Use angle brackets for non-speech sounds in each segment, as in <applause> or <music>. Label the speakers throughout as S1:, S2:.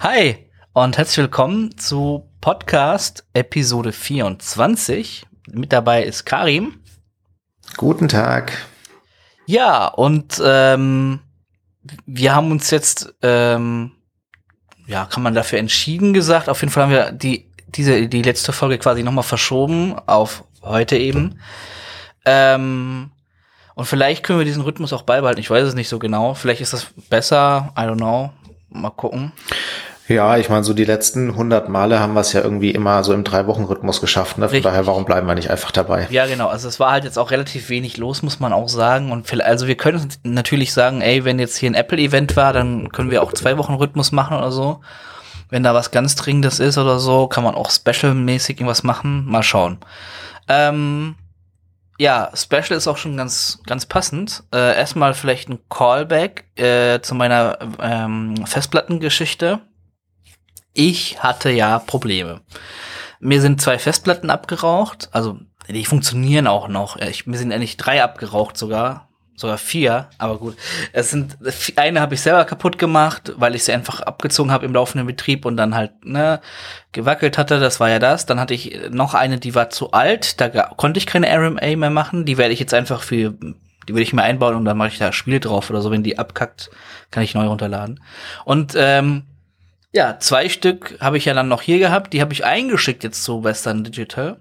S1: Hi und herzlich willkommen zu Podcast Episode 24. Mit dabei ist Karim.
S2: Guten Tag.
S1: Ja, und ähm, wir haben uns jetzt, ähm, ja, kann man dafür entschieden gesagt. Auf jeden Fall haben wir die, diese, die letzte Folge quasi nochmal verschoben auf heute eben. Ähm, und vielleicht können wir diesen Rhythmus auch beibehalten. Ich weiß es nicht so genau. Vielleicht ist das besser. I don't know. Mal gucken.
S2: Ja, ich meine, so die letzten 100 Male haben wir es ja irgendwie immer so im Drei-Wochen-Rhythmus geschafft. Ne? Von daher, warum bleiben wir nicht einfach dabei?
S1: Ja, genau. Also es war halt jetzt auch relativ wenig los, muss man auch sagen. Und vielleicht, also wir können natürlich sagen, ey, wenn jetzt hier ein Apple-Event war, dann können wir auch zwei Wochen Rhythmus machen oder so. Wenn da was ganz Dringendes ist oder so, kann man auch special-mäßig irgendwas machen. Mal schauen. Ähm, ja, Special ist auch schon ganz, ganz passend. Äh, erstmal vielleicht ein Callback äh, zu meiner ähm, Festplattengeschichte. Ich hatte ja Probleme. Mir sind zwei Festplatten abgeraucht, also die funktionieren auch noch. Ich, mir sind endlich drei abgeraucht sogar sogar vier, aber gut. Es sind eine habe ich selber kaputt gemacht, weil ich sie einfach abgezogen habe im laufenden Betrieb und dann halt ne gewackelt hatte. Das war ja das. Dann hatte ich noch eine, die war zu alt, da konnte ich keine RMA mehr machen. Die werde ich jetzt einfach für die würde ich mir einbauen und dann mache ich da Spiele drauf oder so. Wenn die abkackt, kann ich neu runterladen. Und ähm, ja, zwei Stück habe ich ja dann noch hier gehabt. Die habe ich eingeschickt jetzt zu Western Digital.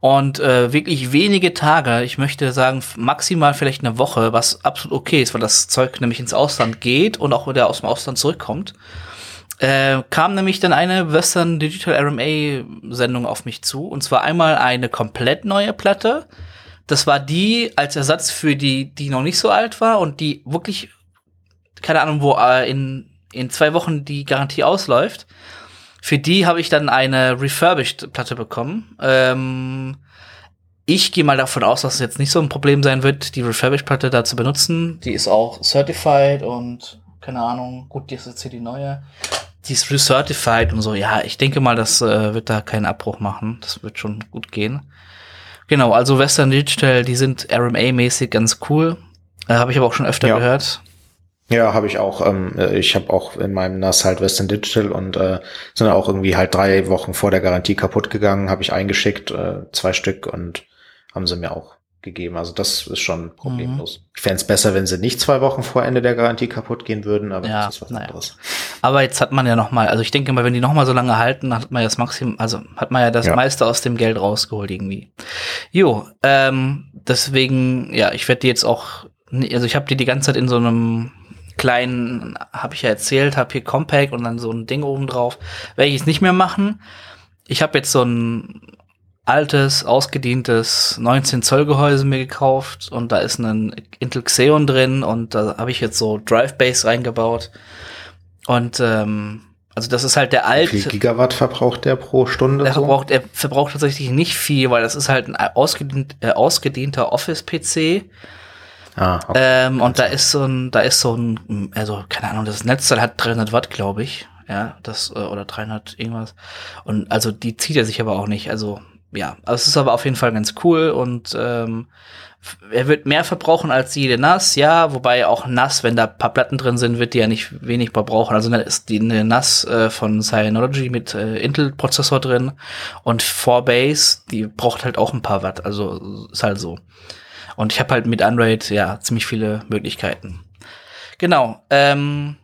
S1: Und äh, wirklich wenige Tage, ich möchte sagen maximal vielleicht eine Woche, was absolut okay ist, weil das Zeug nämlich ins Ausland geht und auch wieder aus dem Ausland zurückkommt, äh, kam nämlich dann eine Western Digital RMA Sendung auf mich zu. Und zwar einmal eine komplett neue Platte. Das war die als Ersatz für die, die noch nicht so alt war und die wirklich, keine Ahnung, wo äh, in, in zwei Wochen die Garantie ausläuft. Für die habe ich dann eine Refurbished-Platte bekommen. Ähm, ich gehe mal davon aus, dass es jetzt nicht so ein Problem sein wird, die Refurbished-Platte da zu benutzen. Die ist auch certified und keine Ahnung, gut, die ist jetzt hier die neue. Die ist recertified und so. Ja, ich denke mal, das äh, wird da keinen Abbruch machen. Das wird schon gut gehen. Genau, also Western Digital, die sind RMA-mäßig ganz cool. Äh, habe ich aber auch schon öfter ja. gehört.
S2: Ja, habe ich auch. Ähm, äh, ich habe auch in meinem NAS halt Western Digital und äh, sind auch irgendwie halt drei Wochen vor der Garantie kaputt gegangen, habe ich eingeschickt, äh, zwei Stück und haben sie mir auch gegeben. Also das ist schon problemlos. Mhm. Ich fände es besser, wenn sie nicht zwei Wochen vor Ende der Garantie kaputt gehen würden, aber
S1: ja, das ist was naja. anderes. Aber jetzt hat man ja noch mal, also ich denke mal, wenn die noch mal so lange halten, hat man ja das Maximum, also hat man ja das ja. meiste aus dem Geld rausgeholt irgendwie. Jo, ähm, deswegen, ja, ich werde die jetzt auch, also ich habe die die ganze Zeit in so einem kleinen, habe ich ja erzählt, habe hier Compact und dann so ein Ding oben drauf. Werde ich jetzt nicht mehr machen. Ich habe jetzt so ein altes, ausgedientes 19 Zoll Gehäuse mir gekauft und da ist ein Intel Xeon drin und da habe ich jetzt so Drive Base reingebaut. Und ähm, also das ist halt der alte. Wie
S2: viel Gigawatt verbraucht der pro Stunde?
S1: Der so? verbraucht, er verbraucht tatsächlich nicht viel, weil das ist halt ein ausgedient, äh, ausgedienter Office-PC Ah, okay. ähm, und da ist so ein, da ist so ein, also keine Ahnung, das Netzteil hat 300 Watt, glaube ich, ja, das äh, oder 300 irgendwas. Und also die zieht er sich aber auch nicht. Also ja, also es ist aber auf jeden Fall ganz cool und ähm, er wird mehr verbrauchen als jede NAS, ja, wobei auch NAS, wenn da paar Platten drin sind, wird die ja nicht wenig verbrauchen. Also da ist die eine NAS äh, von Synology mit äh, Intel-Prozessor drin und 4Base, die braucht halt auch ein paar Watt, also ist halt so. Und ich habe halt mit Android ja ziemlich viele Möglichkeiten. Genau. Ähm,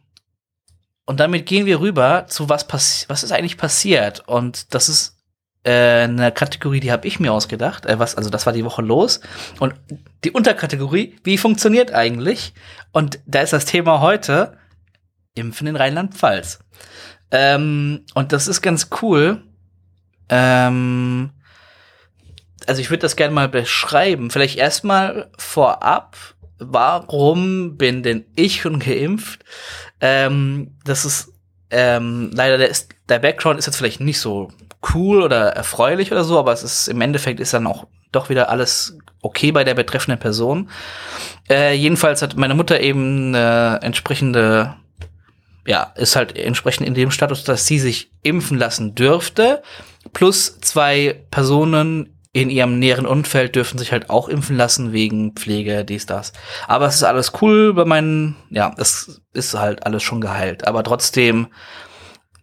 S1: und damit gehen wir rüber zu was passiert, was ist eigentlich passiert. Und das ist äh, eine Kategorie, die habe ich mir ausgedacht. Äh, was, also das war die Woche los. Und die Unterkategorie, wie funktioniert eigentlich? Und da ist das Thema heute Impfen in Rheinland-Pfalz. Ähm, und das ist ganz cool. Ähm, also ich würde das gerne mal beschreiben. Vielleicht erstmal vorab, warum bin denn ich schon geimpft? Ähm, das ist ähm, leider der, ist, der Background ist jetzt vielleicht nicht so cool oder erfreulich oder so, aber es ist im Endeffekt ist dann auch doch wieder alles okay bei der betreffenden Person. Äh, jedenfalls hat meine Mutter eben eine entsprechende ja, ist halt entsprechend in dem Status, dass sie sich impfen lassen dürfte, plus zwei Personen in ihrem näheren Umfeld dürfen sich halt auch impfen lassen wegen Pflege, dies, das. Aber es ist alles cool bei meinen, ja, es ist halt alles schon geheilt. Aber trotzdem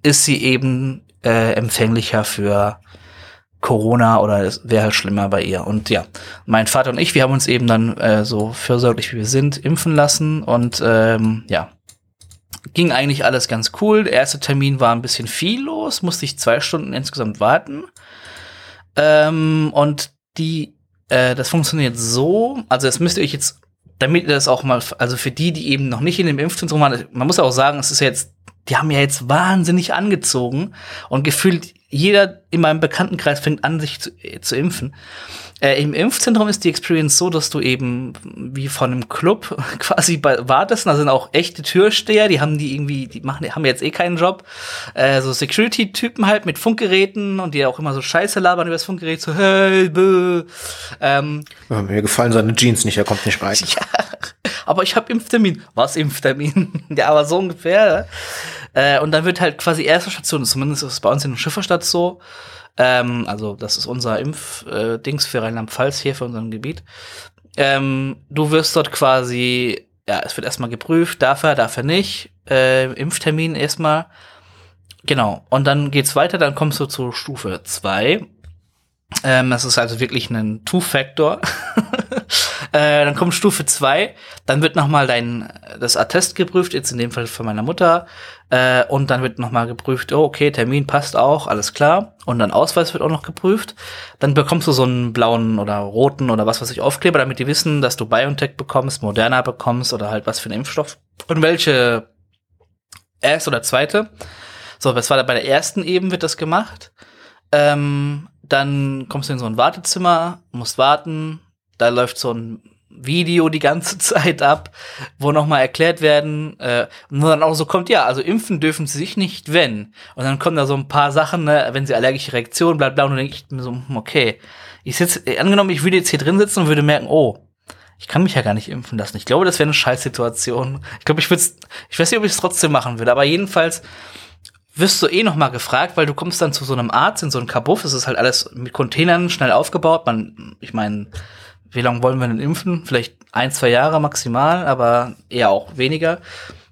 S1: ist sie eben äh, empfänglicher für Corona oder es wäre halt schlimmer bei ihr. Und ja, mein Vater und ich, wir haben uns eben dann äh, so fürsorglich wie wir sind impfen lassen und ähm, ja, ging eigentlich alles ganz cool. Der erste Termin war ein bisschen viel los, musste ich zwei Stunden insgesamt warten. Ähm, und die, äh, das funktioniert so, also das müsst ihr euch jetzt, damit ihr das auch mal, also für die, die eben noch nicht in dem Impfzentrum waren, man muss auch sagen, es ist jetzt die haben ja jetzt wahnsinnig angezogen und gefühlt jeder in meinem Bekanntenkreis fängt an, sich zu, äh, zu impfen. Äh, Im Impfzentrum ist die Experience so, dass du eben wie von einem Club <laughs> quasi wartest. Da sind auch echte Türsteher, die haben die irgendwie, die machen, haben jetzt eh keinen Job. Äh, so Security-Typen halt mit Funkgeräten und die auch immer so Scheiße labern über das Funkgerät, so hey, bö. Ähm,
S2: ja, mir gefallen seine Jeans nicht, er kommt nicht rein. <laughs>
S1: Ja, aber ich habe Impftermin. Was Impftermin? <laughs> ja, aber so ungefähr. Äh, und dann wird halt quasi erste Station, zumindest ist es bei uns in der Schifferstadt so, ähm, also das ist unser Impfdings äh, für Rheinland-Pfalz hier für unserem Gebiet. Ähm, du wirst dort quasi, ja, es wird erstmal geprüft, darf er, darf er nicht, äh, Impftermin erstmal. Genau, und dann geht's weiter, dann kommst du zur Stufe 2. Ähm, das ist also wirklich ein Two-Factor. <laughs> äh, dann kommt Stufe 2, dann wird nochmal dein das Attest geprüft, jetzt in dem Fall für meine Mutter. Äh, und dann wird nochmal geprüft, oh, okay, Termin passt auch, alles klar. Und dann Ausweis wird auch noch geprüft. Dann bekommst du so einen blauen oder roten oder was weiß ich Aufkleber, damit die wissen, dass du BioNTech bekommst, Moderna bekommst oder halt was für einen Impfstoff. Und welche erste oder zweite. So, das war bei der ersten eben wird das gemacht. Ähm, dann kommst du in so ein Wartezimmer, musst warten. Da läuft so ein Video die ganze <laughs> Zeit ab, wo nochmal erklärt werden, äh, und dann auch so kommt, ja, also impfen dürfen sie sich nicht, wenn. Und dann kommen da so ein paar Sachen, ne, wenn sie allergische Reaktionen, bla bla, und dann denke ich mir so, hm, okay. Ich sitze, äh, angenommen, ich würde jetzt hier drin sitzen und würde merken, oh, ich kann mich ja gar nicht impfen lassen. Ich glaube, das wäre eine Scheißsituation. Ich glaube, ich würde ich weiß nicht, ob ich es trotzdem machen würde, aber jedenfalls wirst du eh noch mal gefragt, weil du kommst dann zu so einem Arzt in so einem Kabuff. Es ist halt alles mit Containern schnell aufgebaut. Man, ich meine, wie lange wollen wir denn impfen? Vielleicht ein, zwei Jahre maximal, aber eher auch weniger.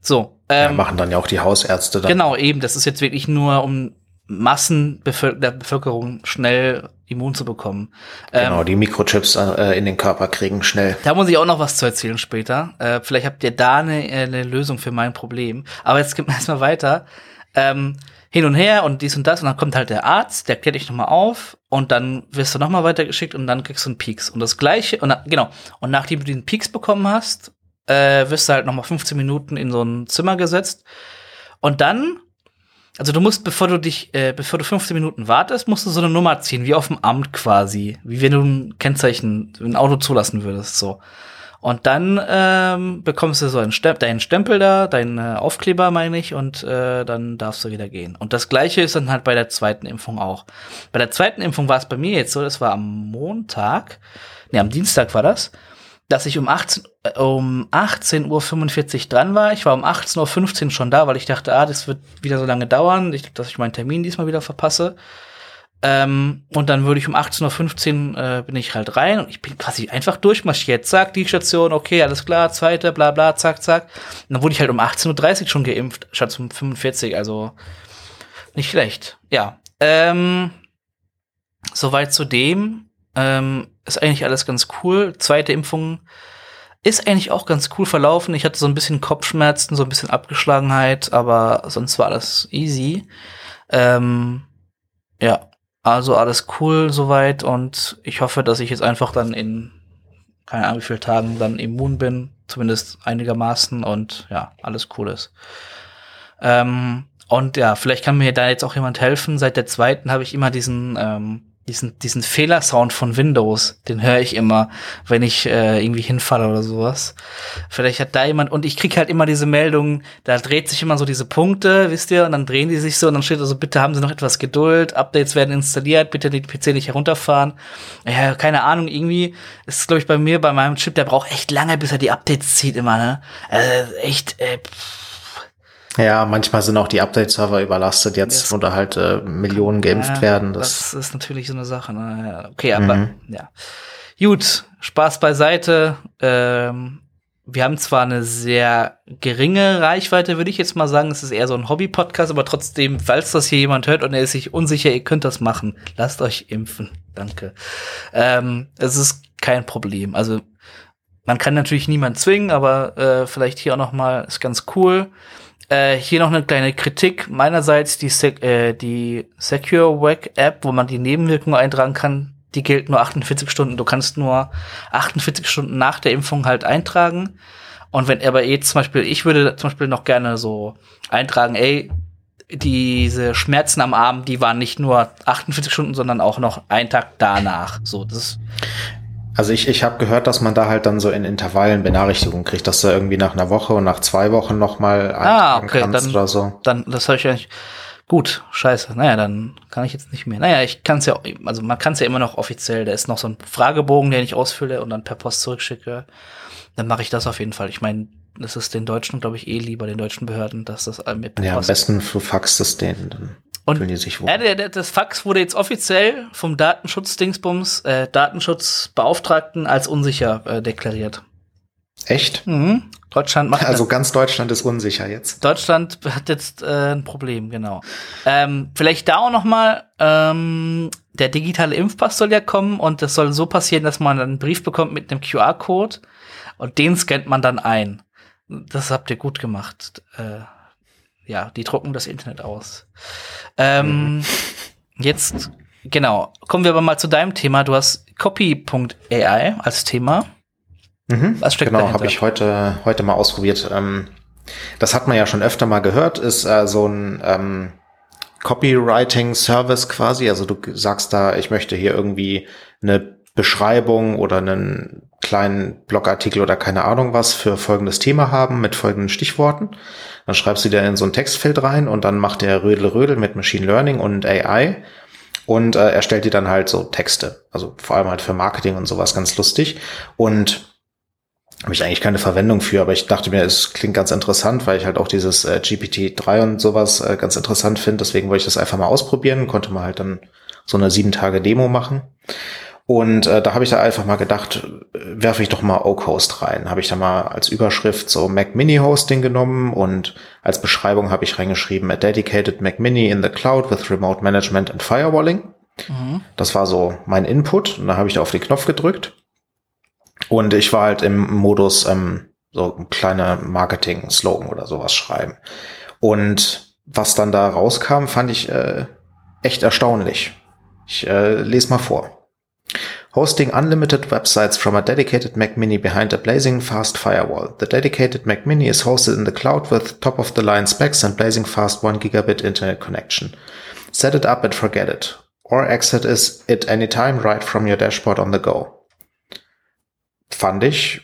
S1: So.
S2: Ähm, ja, machen dann ja auch die Hausärzte dann.
S1: Genau, eben. Das ist jetzt wirklich nur, um Massen der Bevölkerung schnell immun zu bekommen.
S2: Genau, ähm, die Mikrochips äh, in den Körper kriegen schnell.
S1: Da muss ich auch noch was zu erzählen später. Äh, vielleicht habt ihr da eine, eine Lösung für mein Problem. Aber jetzt geht wir erstmal weiter ähm, hin und her und dies und das und dann kommt halt der Arzt, der klärt dich nochmal auf und dann wirst du nochmal weitergeschickt und dann kriegst du einen Peaks. Und das gleiche, und na, genau, und nachdem du den Peaks bekommen hast, äh, wirst du halt nochmal 15 Minuten in so ein Zimmer gesetzt und dann also du musst, bevor du dich, äh, bevor du 15 Minuten wartest, musst du so eine Nummer ziehen, wie auf dem Amt quasi. Wie wenn du ein Kennzeichen, ein Auto zulassen würdest, so. Und dann ähm, bekommst du so einen Stempel, deinen Stempel da, deinen äh, Aufkleber, meine ich, und äh, dann darfst du wieder gehen. Und das gleiche ist dann halt bei der zweiten Impfung auch. Bei der zweiten Impfung war es bei mir jetzt so, das war am Montag, nee, am Dienstag war das, dass ich um 18, äh, um 18.45 Uhr dran war. Ich war um 18.15 Uhr schon da, weil ich dachte, ah, das wird wieder so lange dauern, ich, dass ich meinen Termin diesmal wieder verpasse. Ähm, und dann würde ich um 18.15 Uhr äh, bin ich halt rein und ich bin quasi einfach durchmarschiert. Zack, die Station, okay, alles klar, zweite, bla bla, zack, zack. Und dann wurde ich halt um 18.30 Uhr schon geimpft, statt um 45, also nicht schlecht. Ja. Ähm, soweit zu dem. Ähm, ist eigentlich alles ganz cool. Zweite Impfung ist eigentlich auch ganz cool verlaufen. Ich hatte so ein bisschen Kopfschmerzen, so ein bisschen Abgeschlagenheit, aber sonst war alles easy. Ähm, ja, also alles cool soweit und ich hoffe, dass ich jetzt einfach dann in keine Ahnung wie viele Tagen dann immun bin, zumindest einigermaßen und ja, alles cool ist. Ähm, und ja, vielleicht kann mir da jetzt auch jemand helfen. Seit der zweiten habe ich immer diesen ähm, diesen, diesen Fehlersound von Windows, den höre ich immer, wenn ich äh, irgendwie hinfalle oder sowas. Vielleicht hat da jemand, und ich krieg halt immer diese Meldungen, da dreht sich immer so diese Punkte, wisst ihr, und dann drehen die sich so, und dann steht also, bitte haben Sie noch etwas Geduld, Updates werden installiert, bitte den PC nicht herunterfahren. Ja, keine Ahnung, irgendwie ist glaube ich bei mir, bei meinem Chip, der braucht echt lange, bis er die Updates zieht immer, ne? Also echt, äh, pff
S2: ja, manchmal sind auch die Update-Server überlastet jetzt, yes. oder halt äh, Millionen geimpft ja, werden.
S1: Das, das, ist natürlich so eine Sache. Ne? Okay, aber mhm. ja. Gut, Spaß beiseite. Ähm, wir haben zwar eine sehr geringe Reichweite, würde ich jetzt mal sagen. Es ist eher so ein Hobby-Podcast, aber trotzdem, falls das hier jemand hört und er ist sich unsicher, ihr könnt das machen. Lasst euch impfen. Danke. Ähm, es ist kein Problem. Also man kann natürlich niemand zwingen, aber äh, vielleicht hier auch noch mal ist ganz cool. Äh, hier noch eine kleine Kritik meinerseits die Sec äh, die Secure Wack App, wo man die Nebenwirkungen eintragen kann die gilt nur 48 Stunden. Du kannst nur 48 Stunden nach der Impfung halt eintragen. Und wenn aber eh zum Beispiel, ich würde zum Beispiel noch gerne so eintragen, ey, diese Schmerzen am Arm, die waren nicht nur 48 Stunden, sondern auch noch einen Tag danach. So, das
S2: also ich, ich habe gehört, dass man da halt dann so in Intervallen Benachrichtigungen kriegt, dass du irgendwie nach einer Woche und nach zwei Wochen noch mal
S1: ah, okay, kannst
S2: dann, oder so.
S1: Dann, das habe ich ja nicht. Gut, scheiße. Naja, dann kann ich jetzt nicht mehr. Naja, ich kann es ja, also man kann es ja immer noch offiziell. Da ist noch so ein Fragebogen, den ich ausfülle und dann per Post zurückschicke. Dann mache ich das auf jeden Fall. Ich meine, das ist den Deutschen, glaube ich, eh lieber, den deutschen Behörden, dass das
S2: mit per Ja, am besten du faxst es denen, dann
S1: und fühlen die sich wohl. Äh, der, das Fax wurde jetzt offiziell vom Datenschutz-Dingsbums, äh, Datenschutzbeauftragten als unsicher äh, deklariert.
S2: Echt?
S1: Mhm. Deutschland macht.
S2: Also ganz Deutschland ist unsicher jetzt.
S1: Deutschland hat jetzt äh, ein Problem, genau. Ähm, vielleicht da auch noch mal. Ähm, der digitale Impfpass soll ja kommen und das soll so passieren, dass man einen Brief bekommt mit einem QR-Code und den scannt man dann ein. Das habt ihr gut gemacht. Äh, ja, die drucken das Internet aus. Ähm, mhm. Jetzt, genau, kommen wir aber mal zu deinem Thema. Du hast Copy.ai als Thema.
S2: Mhm, Was steckt genau, habe ich heute, heute mal ausprobiert. Ähm, das hat man ja schon öfter mal gehört, ist äh, so ein ähm, Copywriting-Service quasi. Also du sagst da, ich möchte hier irgendwie eine Beschreibung oder einen kleinen Blogartikel oder keine Ahnung was für folgendes Thema haben mit folgenden Stichworten. Dann schreibst du dir in so ein Textfeld rein und dann macht der Rödel Rödel mit Machine Learning und AI und äh, erstellt dir dann halt so Texte. Also vor allem halt für Marketing und sowas ganz lustig. Und habe ich eigentlich keine Verwendung für, aber ich dachte mir, es klingt ganz interessant, weil ich halt auch dieses äh, GPT-3 und sowas äh, ganz interessant finde. Deswegen wollte ich das einfach mal ausprobieren, konnte man halt dann so eine sieben Tage Demo machen. Und äh, da habe ich da einfach mal gedacht, werfe ich doch mal Oak rein. Habe ich da mal als Überschrift so Mac Mini Hosting genommen und als Beschreibung habe ich reingeschrieben, a dedicated Mac Mini in the cloud with remote management and firewalling. Mhm. Das war so mein Input und da habe ich da auf den Knopf gedrückt und ich war halt im Modus, ähm, so ein kleiner Marketing-Slogan oder sowas schreiben. Und was dann da rauskam, fand ich äh, echt erstaunlich. Ich äh, lese mal vor. Hosting unlimited websites from a dedicated Mac Mini behind a blazing fast firewall. The dedicated Mac Mini is hosted in the cloud with top-of-the-line specs and blazing fast 1 gigabit internet connection. Set it up and forget it. Or exit it anytime right from your dashboard on the go fand ich,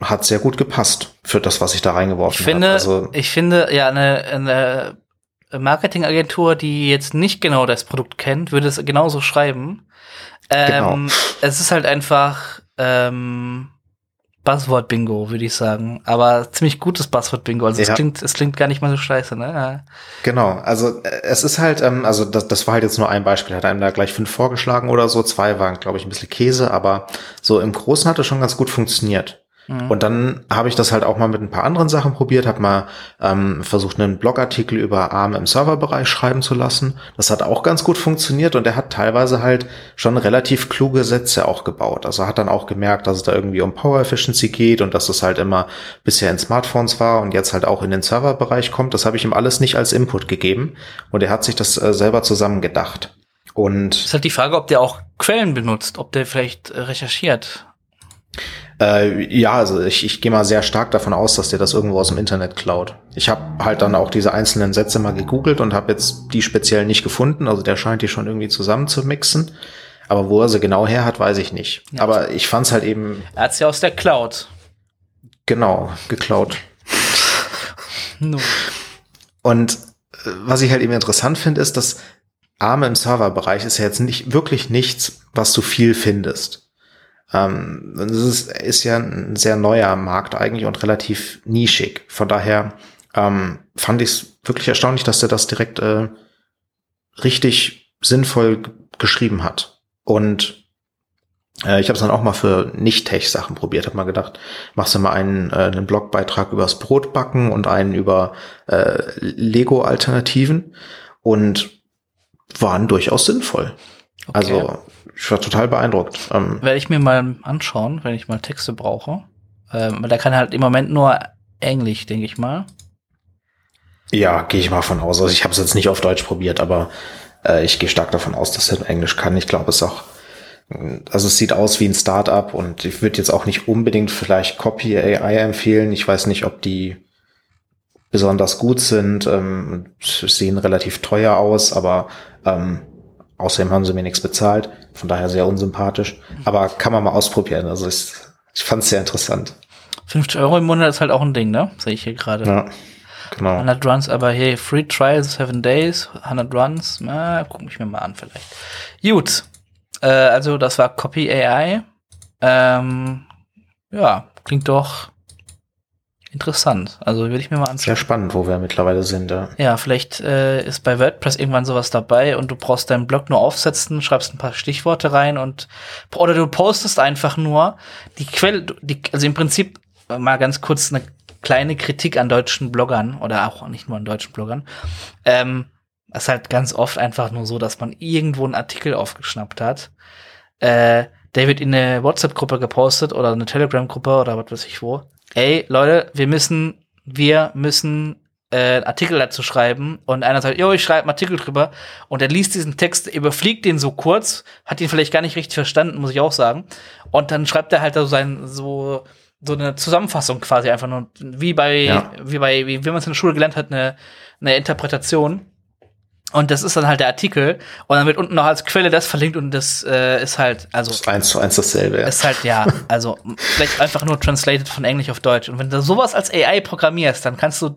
S2: hat sehr gut gepasst für das, was ich da reingeworfen
S1: habe. Also ich finde, ja, eine, eine Marketingagentur, die jetzt nicht genau das Produkt kennt, würde es genauso schreiben. Genau. Ähm, Es ist halt einfach ähm, Buzzword-Bingo, würde ich sagen. Aber ziemlich gutes Buzzword-Bingo. Also ja. es klingt, es klingt gar nicht mal so scheiße, ne?
S2: Genau, also äh, es ist halt, ähm, also das, das war halt jetzt nur ein Beispiel, hat einem da gleich fünf vorgeschlagen oder so. Zwei waren, glaube ich, ein bisschen Käse, aber so im Großen hat es schon ganz gut funktioniert. Mhm. Und dann habe ich das halt auch mal mit ein paar anderen Sachen probiert, habe mal ähm, versucht, einen Blogartikel über ARM im Serverbereich schreiben zu lassen. Das hat auch ganz gut funktioniert und er hat teilweise halt schon relativ kluge Sätze auch gebaut. Also hat dann auch gemerkt, dass es da irgendwie um Power Efficiency geht und dass das halt immer bisher in Smartphones war und jetzt halt auch in den Serverbereich kommt. Das habe ich ihm alles nicht als Input gegeben und er hat sich das äh, selber zusammen gedacht. Und
S1: ist halt die Frage, ob der auch Quellen benutzt, ob der vielleicht äh, recherchiert.
S2: Äh, ja, also ich, ich gehe mal sehr stark davon aus, dass der das irgendwo aus dem Internet klaut. Ich habe halt dann auch diese einzelnen Sätze mal gegoogelt und habe jetzt die speziell nicht gefunden. Also der scheint die schon irgendwie zusammen zu mixen. Aber wo er sie genau her hat, weiß ich nicht. Ja, Aber ich fand's halt eben.
S1: Er hat's ja aus der Cloud.
S2: Genau, geklaut. <laughs> no. Und äh, was ich halt eben interessant finde, ist, dass Arme im Serverbereich ist ja jetzt nicht wirklich nichts, was du viel findest. Ähm, das ist, ist ja ein sehr neuer Markt eigentlich und relativ nischig. Von daher ähm, fand ich es wirklich erstaunlich, dass der das direkt äh, richtig sinnvoll geschrieben hat. Und Äh, ich habe es dann auch mal für Nicht-Tech-Sachen probiert. Habe mal gedacht, machst du mal einen, äh, einen Blogbeitrag übers Brotbacken und einen über äh, Lego-Alternativen und waren durchaus sinnvoll. Okay. Also ich war total beeindruckt.
S1: Ähm, Werde ich mir mal anschauen, wenn ich mal Texte brauche. Ähm, der kann halt im Moment nur Englisch, denke ich mal.
S2: Ja, gehe ich mal von aus. Also ich habe es jetzt nicht auf Deutsch probiert, aber äh, ich gehe stark davon aus, dass er Englisch kann. Ich glaube, es ist auch, also es sieht aus wie ein Startup und ich würde jetzt auch nicht unbedingt vielleicht Copy AI empfehlen. Ich weiß nicht, ob die besonders gut sind, ähm, sehen relativ teuer aus, aber ähm, außerdem haben sie mir nichts bezahlt, von daher sehr unsympathisch. Aber kann man mal ausprobieren. Also ich, ich fand es sehr interessant.
S1: 50 Euro im Monat ist halt auch ein Ding, ne? Sehe ich hier gerade. Ja. Genau. 100 Runs, aber hey, Free Trial, 7 Days, 100 Runs, na, guck mich mir mal an vielleicht. Gut, äh, also das war Copy AI. Ähm, ja, klingt doch interessant. Also würde ich mir mal anschauen.
S2: Sehr spannend, wo wir mittlerweile sind. Ja,
S1: ja vielleicht äh, ist bei WordPress irgendwann sowas dabei und du brauchst deinen Blog nur aufsetzen, schreibst ein paar Stichworte rein und oder du postest einfach nur die Quelle, die, also im Prinzip mal ganz kurz eine kleine Kritik an deutschen Bloggern oder auch nicht nur an deutschen Bloggern. Ähm, es ist halt ganz oft einfach nur so, dass man irgendwo einen Artikel aufgeschnappt hat. Äh, der wird in eine WhatsApp-Gruppe gepostet oder eine Telegram-Gruppe oder was weiß ich wo. Ey, Leute, wir müssen, wir müssen äh, Artikel dazu schreiben und einer sagt, jo, ich schreibe einen Artikel drüber und er liest diesen Text, überfliegt den so kurz, hat ihn vielleicht gar nicht richtig verstanden, muss ich auch sagen. Und dann schreibt er halt so sein, so so eine Zusammenfassung quasi einfach nur, wie bei, ja. wie bei, wie, wie man es in der Schule gelernt hat, eine, eine Interpretation. Und das ist dann halt der Artikel. Und dann wird unten noch als Quelle das verlinkt und das äh, ist halt, also. Das
S2: ist eins zu eins dasselbe,
S1: ja. Ist halt, ja, also vielleicht einfach nur translated von Englisch auf Deutsch. Und wenn du sowas als AI programmierst, dann kannst du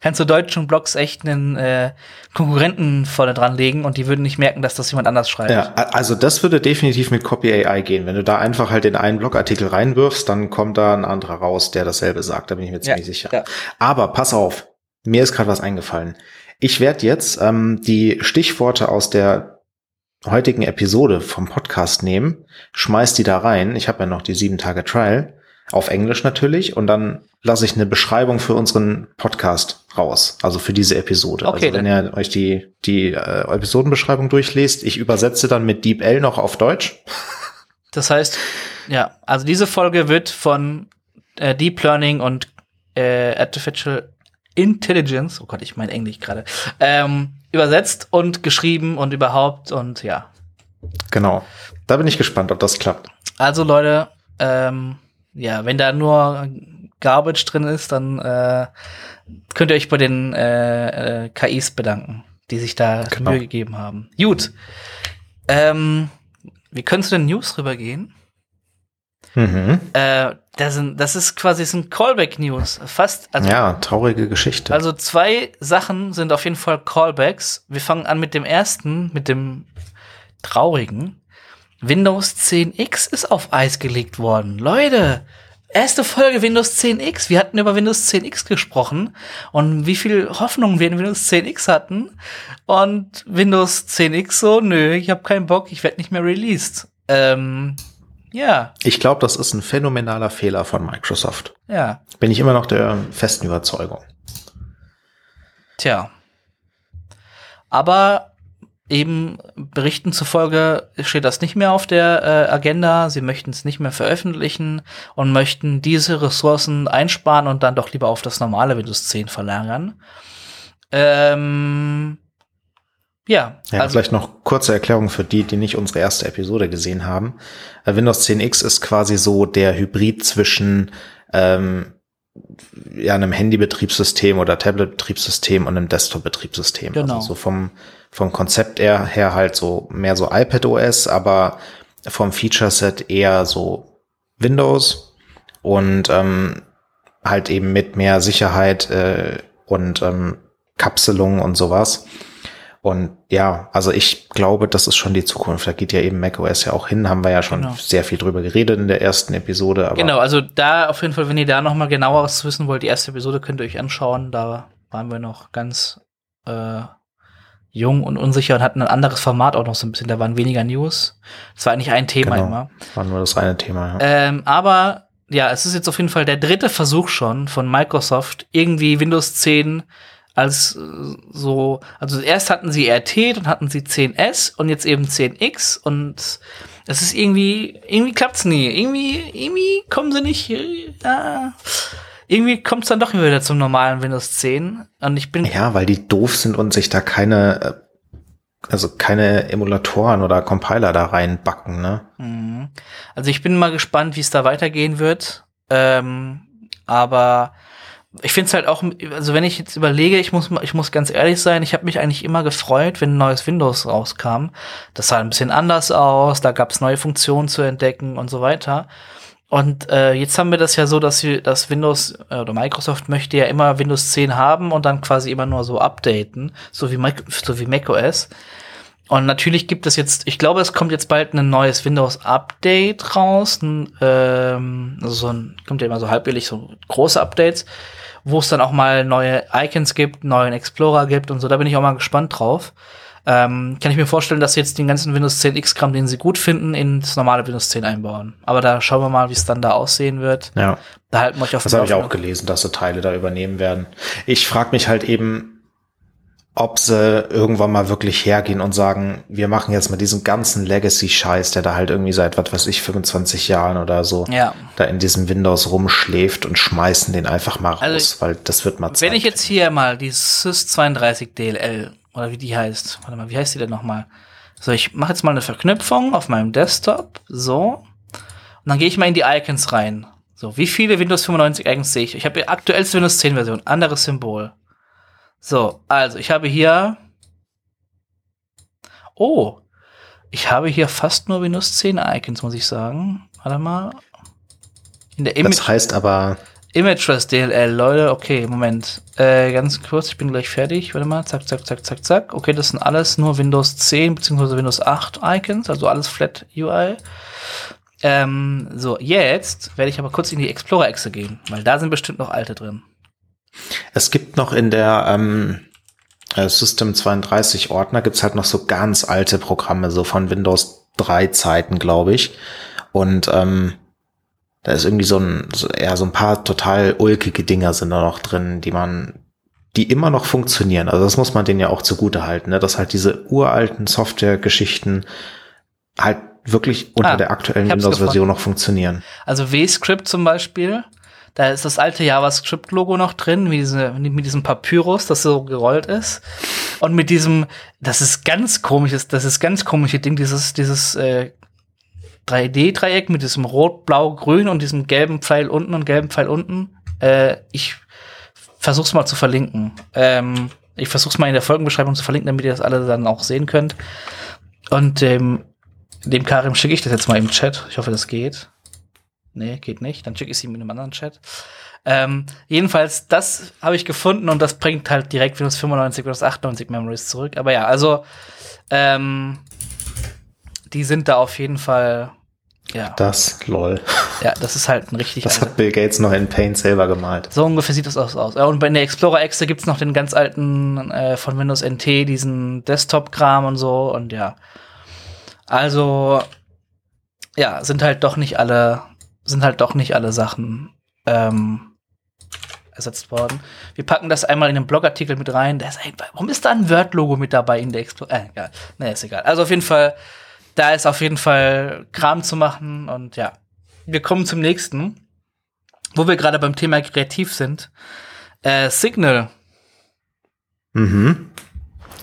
S1: kannst du deutschen Blogs echt einen äh, Konkurrenten vorne dran legen und die würden nicht merken, dass das jemand anders schreibt. Ja,
S2: also das würde definitiv mit Copy AI gehen. Wenn du da einfach halt in einen Blogartikel reinwirfst, dann kommt da ein anderer raus, der dasselbe sagt. Da bin ich mir ziemlich ja, sicher. Ja. Aber pass auf, mir ist gerade was eingefallen. Ich werde jetzt ähm, die Stichworte aus der heutigen Episode vom Podcast nehmen, schmeiß die da rein. Ich habe ja noch die sieben Tage Trial auf Englisch natürlich und dann lasse ich eine Beschreibung für unseren Podcast raus, also für diese Episode. Okay, also wenn ihr euch die, die äh, Episodenbeschreibung durchlest, ich übersetze dann mit DeepL noch auf Deutsch.
S1: Das heißt, ja, also diese Folge wird von äh, Deep Learning und äh, Artificial Intelligence, oh Gott, ich meine Englisch gerade, ähm, übersetzt und geschrieben und überhaupt und ja.
S2: Genau. Da bin ich gespannt, ob das klappt.
S1: Also Leute, ähm, ja, wenn da nur Garbage drin ist, dann äh, könnt ihr euch bei den äh, äh, KIs bedanken, die sich da genau. Mühe gegeben haben. Gut. Ähm, wie können zu den News rübergehen? Mhm. Äh, das, sind, das ist quasi das sind Callback-News. Fast.
S2: Also, ja, traurige Geschichte.
S1: Also zwei Sachen sind auf jeden Fall Callbacks. Wir fangen an mit dem ersten, mit dem traurigen. Windows 10X ist auf Eis gelegt worden. Leute, erste Folge Windows 10X. Wir hatten über Windows 10X gesprochen und wie viel Hoffnung wir in Windows 10X hatten. Und Windows 10X so, nö, ich habe keinen Bock, ich werde nicht mehr released. Ähm, ja.
S2: Ich glaube, das ist ein phänomenaler Fehler von Microsoft.
S1: Ja.
S2: Bin ich immer noch der festen Überzeugung.
S1: Tja. Aber eben Berichten zufolge steht das nicht mehr auf der äh, Agenda. Sie möchten es nicht mehr veröffentlichen und möchten diese Ressourcen einsparen und dann doch lieber auf das normale Windows 10 verlagern. Ähm, ja.
S2: ja also vielleicht noch kurze Erklärung für die, die nicht unsere erste Episode gesehen haben. Äh, Windows 10X ist quasi so der Hybrid zwischen ähm, ja, einem Handy-Betriebssystem oder Tablet-Betriebssystem und einem Desktop-Betriebssystem.
S1: Genau.
S2: Also so vom, vom Konzept her halt so mehr so iPad OS, aber vom Feature-Set eher so Windows und ähm, halt eben mit mehr Sicherheit äh, und ähm, Kapselung und sowas. Und ja, also ich glaube, das ist schon die Zukunft. Da geht ja eben macOS ja auch hin, haben wir ja schon genau. sehr viel drüber geredet in der ersten Episode.
S1: genau, also da auf jeden Fall, wenn ihr da noch mal genaueres wissen wollt, die erste Episode könnt ihr euch anschauen. Da waren wir noch ganz äh, jung und unsicher und hatten ein anderes Format auch noch so ein bisschen. Da waren weniger News. Das war eigentlich ein Thema
S2: Genau.
S1: immer.
S2: War nur das reine Thema. Ja.
S1: Ähm, aber ja, es ist jetzt auf jeden Fall der dritte Versuch schon von Microsoft, irgendwie Windows 10 als äh, so, also erst hatten sie RT, dann hatten sie 10S und jetzt eben 10X und es ist irgendwie, irgendwie klappt's nie. Irgendwie, irgendwie kommen sie nicht, äh, irgendwie kommt's dann doch wieder zum normalen Windows 10 und ich bin,
S2: ja, weil die doof sind und sich da keine, äh, also keine Emulatoren oder Compiler da reinbacken, ne?
S1: Mhm. Also ich bin mal gespannt, wie es da weitergehen wird. Ähm, aber ich finde es halt auch, also wenn ich jetzt überlege, ich muss, ich muss ganz ehrlich sein, ich habe mich eigentlich immer gefreut, wenn ein neues Windows rauskam. Das sah ein bisschen anders aus, da gab es neue Funktionen zu entdecken und so weiter. Und äh, jetzt haben wir das ja so, dass wir, dass Windows äh, oder Microsoft möchte ja immer Windows 10 haben und dann quasi immer nur so updaten, so wie, Mic so wie macOS. Und natürlich gibt es jetzt, ich glaube, es kommt jetzt bald ein neues Windows-Update raus. Ähm, also so ein, kommt ja immer so halbjährlich so große Updates, wo es dann auch mal neue Icons gibt, neuen Explorer gibt und so. Da bin ich auch mal gespannt drauf. Ähm, kann ich mir vorstellen, dass sie jetzt den ganzen Windows 10 X-Kram, den sie gut finden, ins normale Windows 10 einbauen. Aber da schauen wir mal, wie es dann da aussehen wird.
S2: Ja.
S1: Da halten wir euch auf
S2: Das habe ich auch gelesen, dass sie Teile da übernehmen werden. Ich frage mich halt eben, ob sie irgendwann mal wirklich hergehen und sagen, wir machen jetzt mal diesen ganzen Legacy-Scheiß, der da halt irgendwie seit, was weiß ich, 25 Jahren oder so
S1: Ja.
S2: da in diesem Windows rumschläft und schmeißen den einfach mal raus,
S1: Also,
S2: weil das wird mal
S1: Wenn ich jetzt hier mal die Sys32 DLL oder wie die heißt, warte mal, wie heißt die denn nochmal? So, ich mache jetzt mal eine Verknüpfung auf meinem Desktop, so. Und dann gehe ich mal in die Icons rein. So, wie viele Windows 95 Icons sehe ich? Ich habe die aktuellste Windows 10 Version, anderes Symbol. So, also ich habe hier. Oh, ich habe hier fast nur Windows 10 Icons, muss ich sagen. Warte mal. In der Image.
S2: Das heißt aber,
S1: Imageless DLL, Leute, okay, Moment. Äh, ganz kurz, ich bin gleich fertig. Warte mal, zack, zack, zack, zack, zack. Okay, das sind alles nur Windows 10 bzw. Windows 8 Icons, also alles Flat UI. Ähm, so, jetzt werde ich aber kurz in die Explorer-Exe gehen, weil da sind bestimmt noch alte drin.
S2: Es gibt noch in der ähm, äh, System 32 Ordner gibt's halt noch so ganz alte Programme, so von Windows 3 Zeiten, glaube ich. Und ähm, da ist irgendwie so ein, eher so ein paar total ulkige Dinger sind da noch drin, die man, die immer noch funktionieren. Also das muss man denen ja auch zugute halten, ne? dass halt diese uralten Software-Geschichten halt wirklich unter
S1: Ah,
S2: der aktuellen Windows-Version noch funktionieren.
S1: Also VScript zum Beispiel, da ist das alte JavaScript-Logo noch drin, mit, diese, mit diesem Papyrus, das so gerollt ist. Und mit diesem, das ist ganz komisches, das ist ganz komische Ding, dieses, dieses äh, 3D-Dreieck mit diesem Rot, Blau, Grün und diesem gelben Pfeil unten und gelben Pfeil unten. Äh, ich versuch's mal zu verlinken. Ähm, ich versuch's mal in der Folgenbeschreibung zu verlinken, damit ihr das alle dann auch sehen könnt. Und ähm, dem Karim schicke ich das jetzt mal im Chat. Ich hoffe, das geht. Nee, geht nicht. Dann schicke ich es ihm in einem anderen Chat. Ähm, jedenfalls, das habe ich gefunden und das bringt halt direkt Windows 95, Windows 98 Memories zurück. Aber ja, also ähm, die sind da auf jeden Fall. Ja,
S2: Das, lol.
S1: ja, das ist halt ein richtig.
S2: Das hat Bill Gates noch in Paint selber gemalt.
S1: so ungefähr sieht das aus. aus. Ja, und bei der Explorer-Exe gibt's noch den ganz alten äh, von Windows NT, diesen Desktop-Kram und so. Und ja. Also, ja, sind halt doch nicht alle, sind halt doch nicht alle Sachen ähm, ersetzt worden. Wir packen das einmal in den Blogartikel mit rein. Ist ein, warum ist da ein Word-Logo mit dabei in der Explorer? Äh, egal. Nee, ist egal. Also auf jeden Fall, da ist auf jeden Fall Kram zu machen und ja. Wir kommen zum nächsten wo wir gerade beim Thema kreativ sind. Äh, Signal.
S2: Mhm.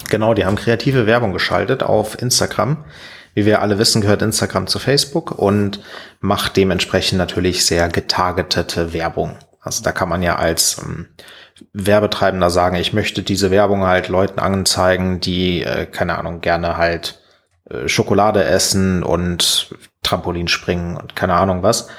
S2: Genau, die haben kreative Werbung geschaltet auf Instagram. Wie wir alle wissen, gehört Instagram zu Facebook und macht dementsprechend natürlich sehr getargetete Werbung. Also da kann man ja als ähm, Werbetreibender sagen, ich möchte diese Werbung halt Leuten anzeigen, die, äh, keine Ahnung, gerne halt äh, Schokolade essen und Trampolin springen und keine Ahnung was.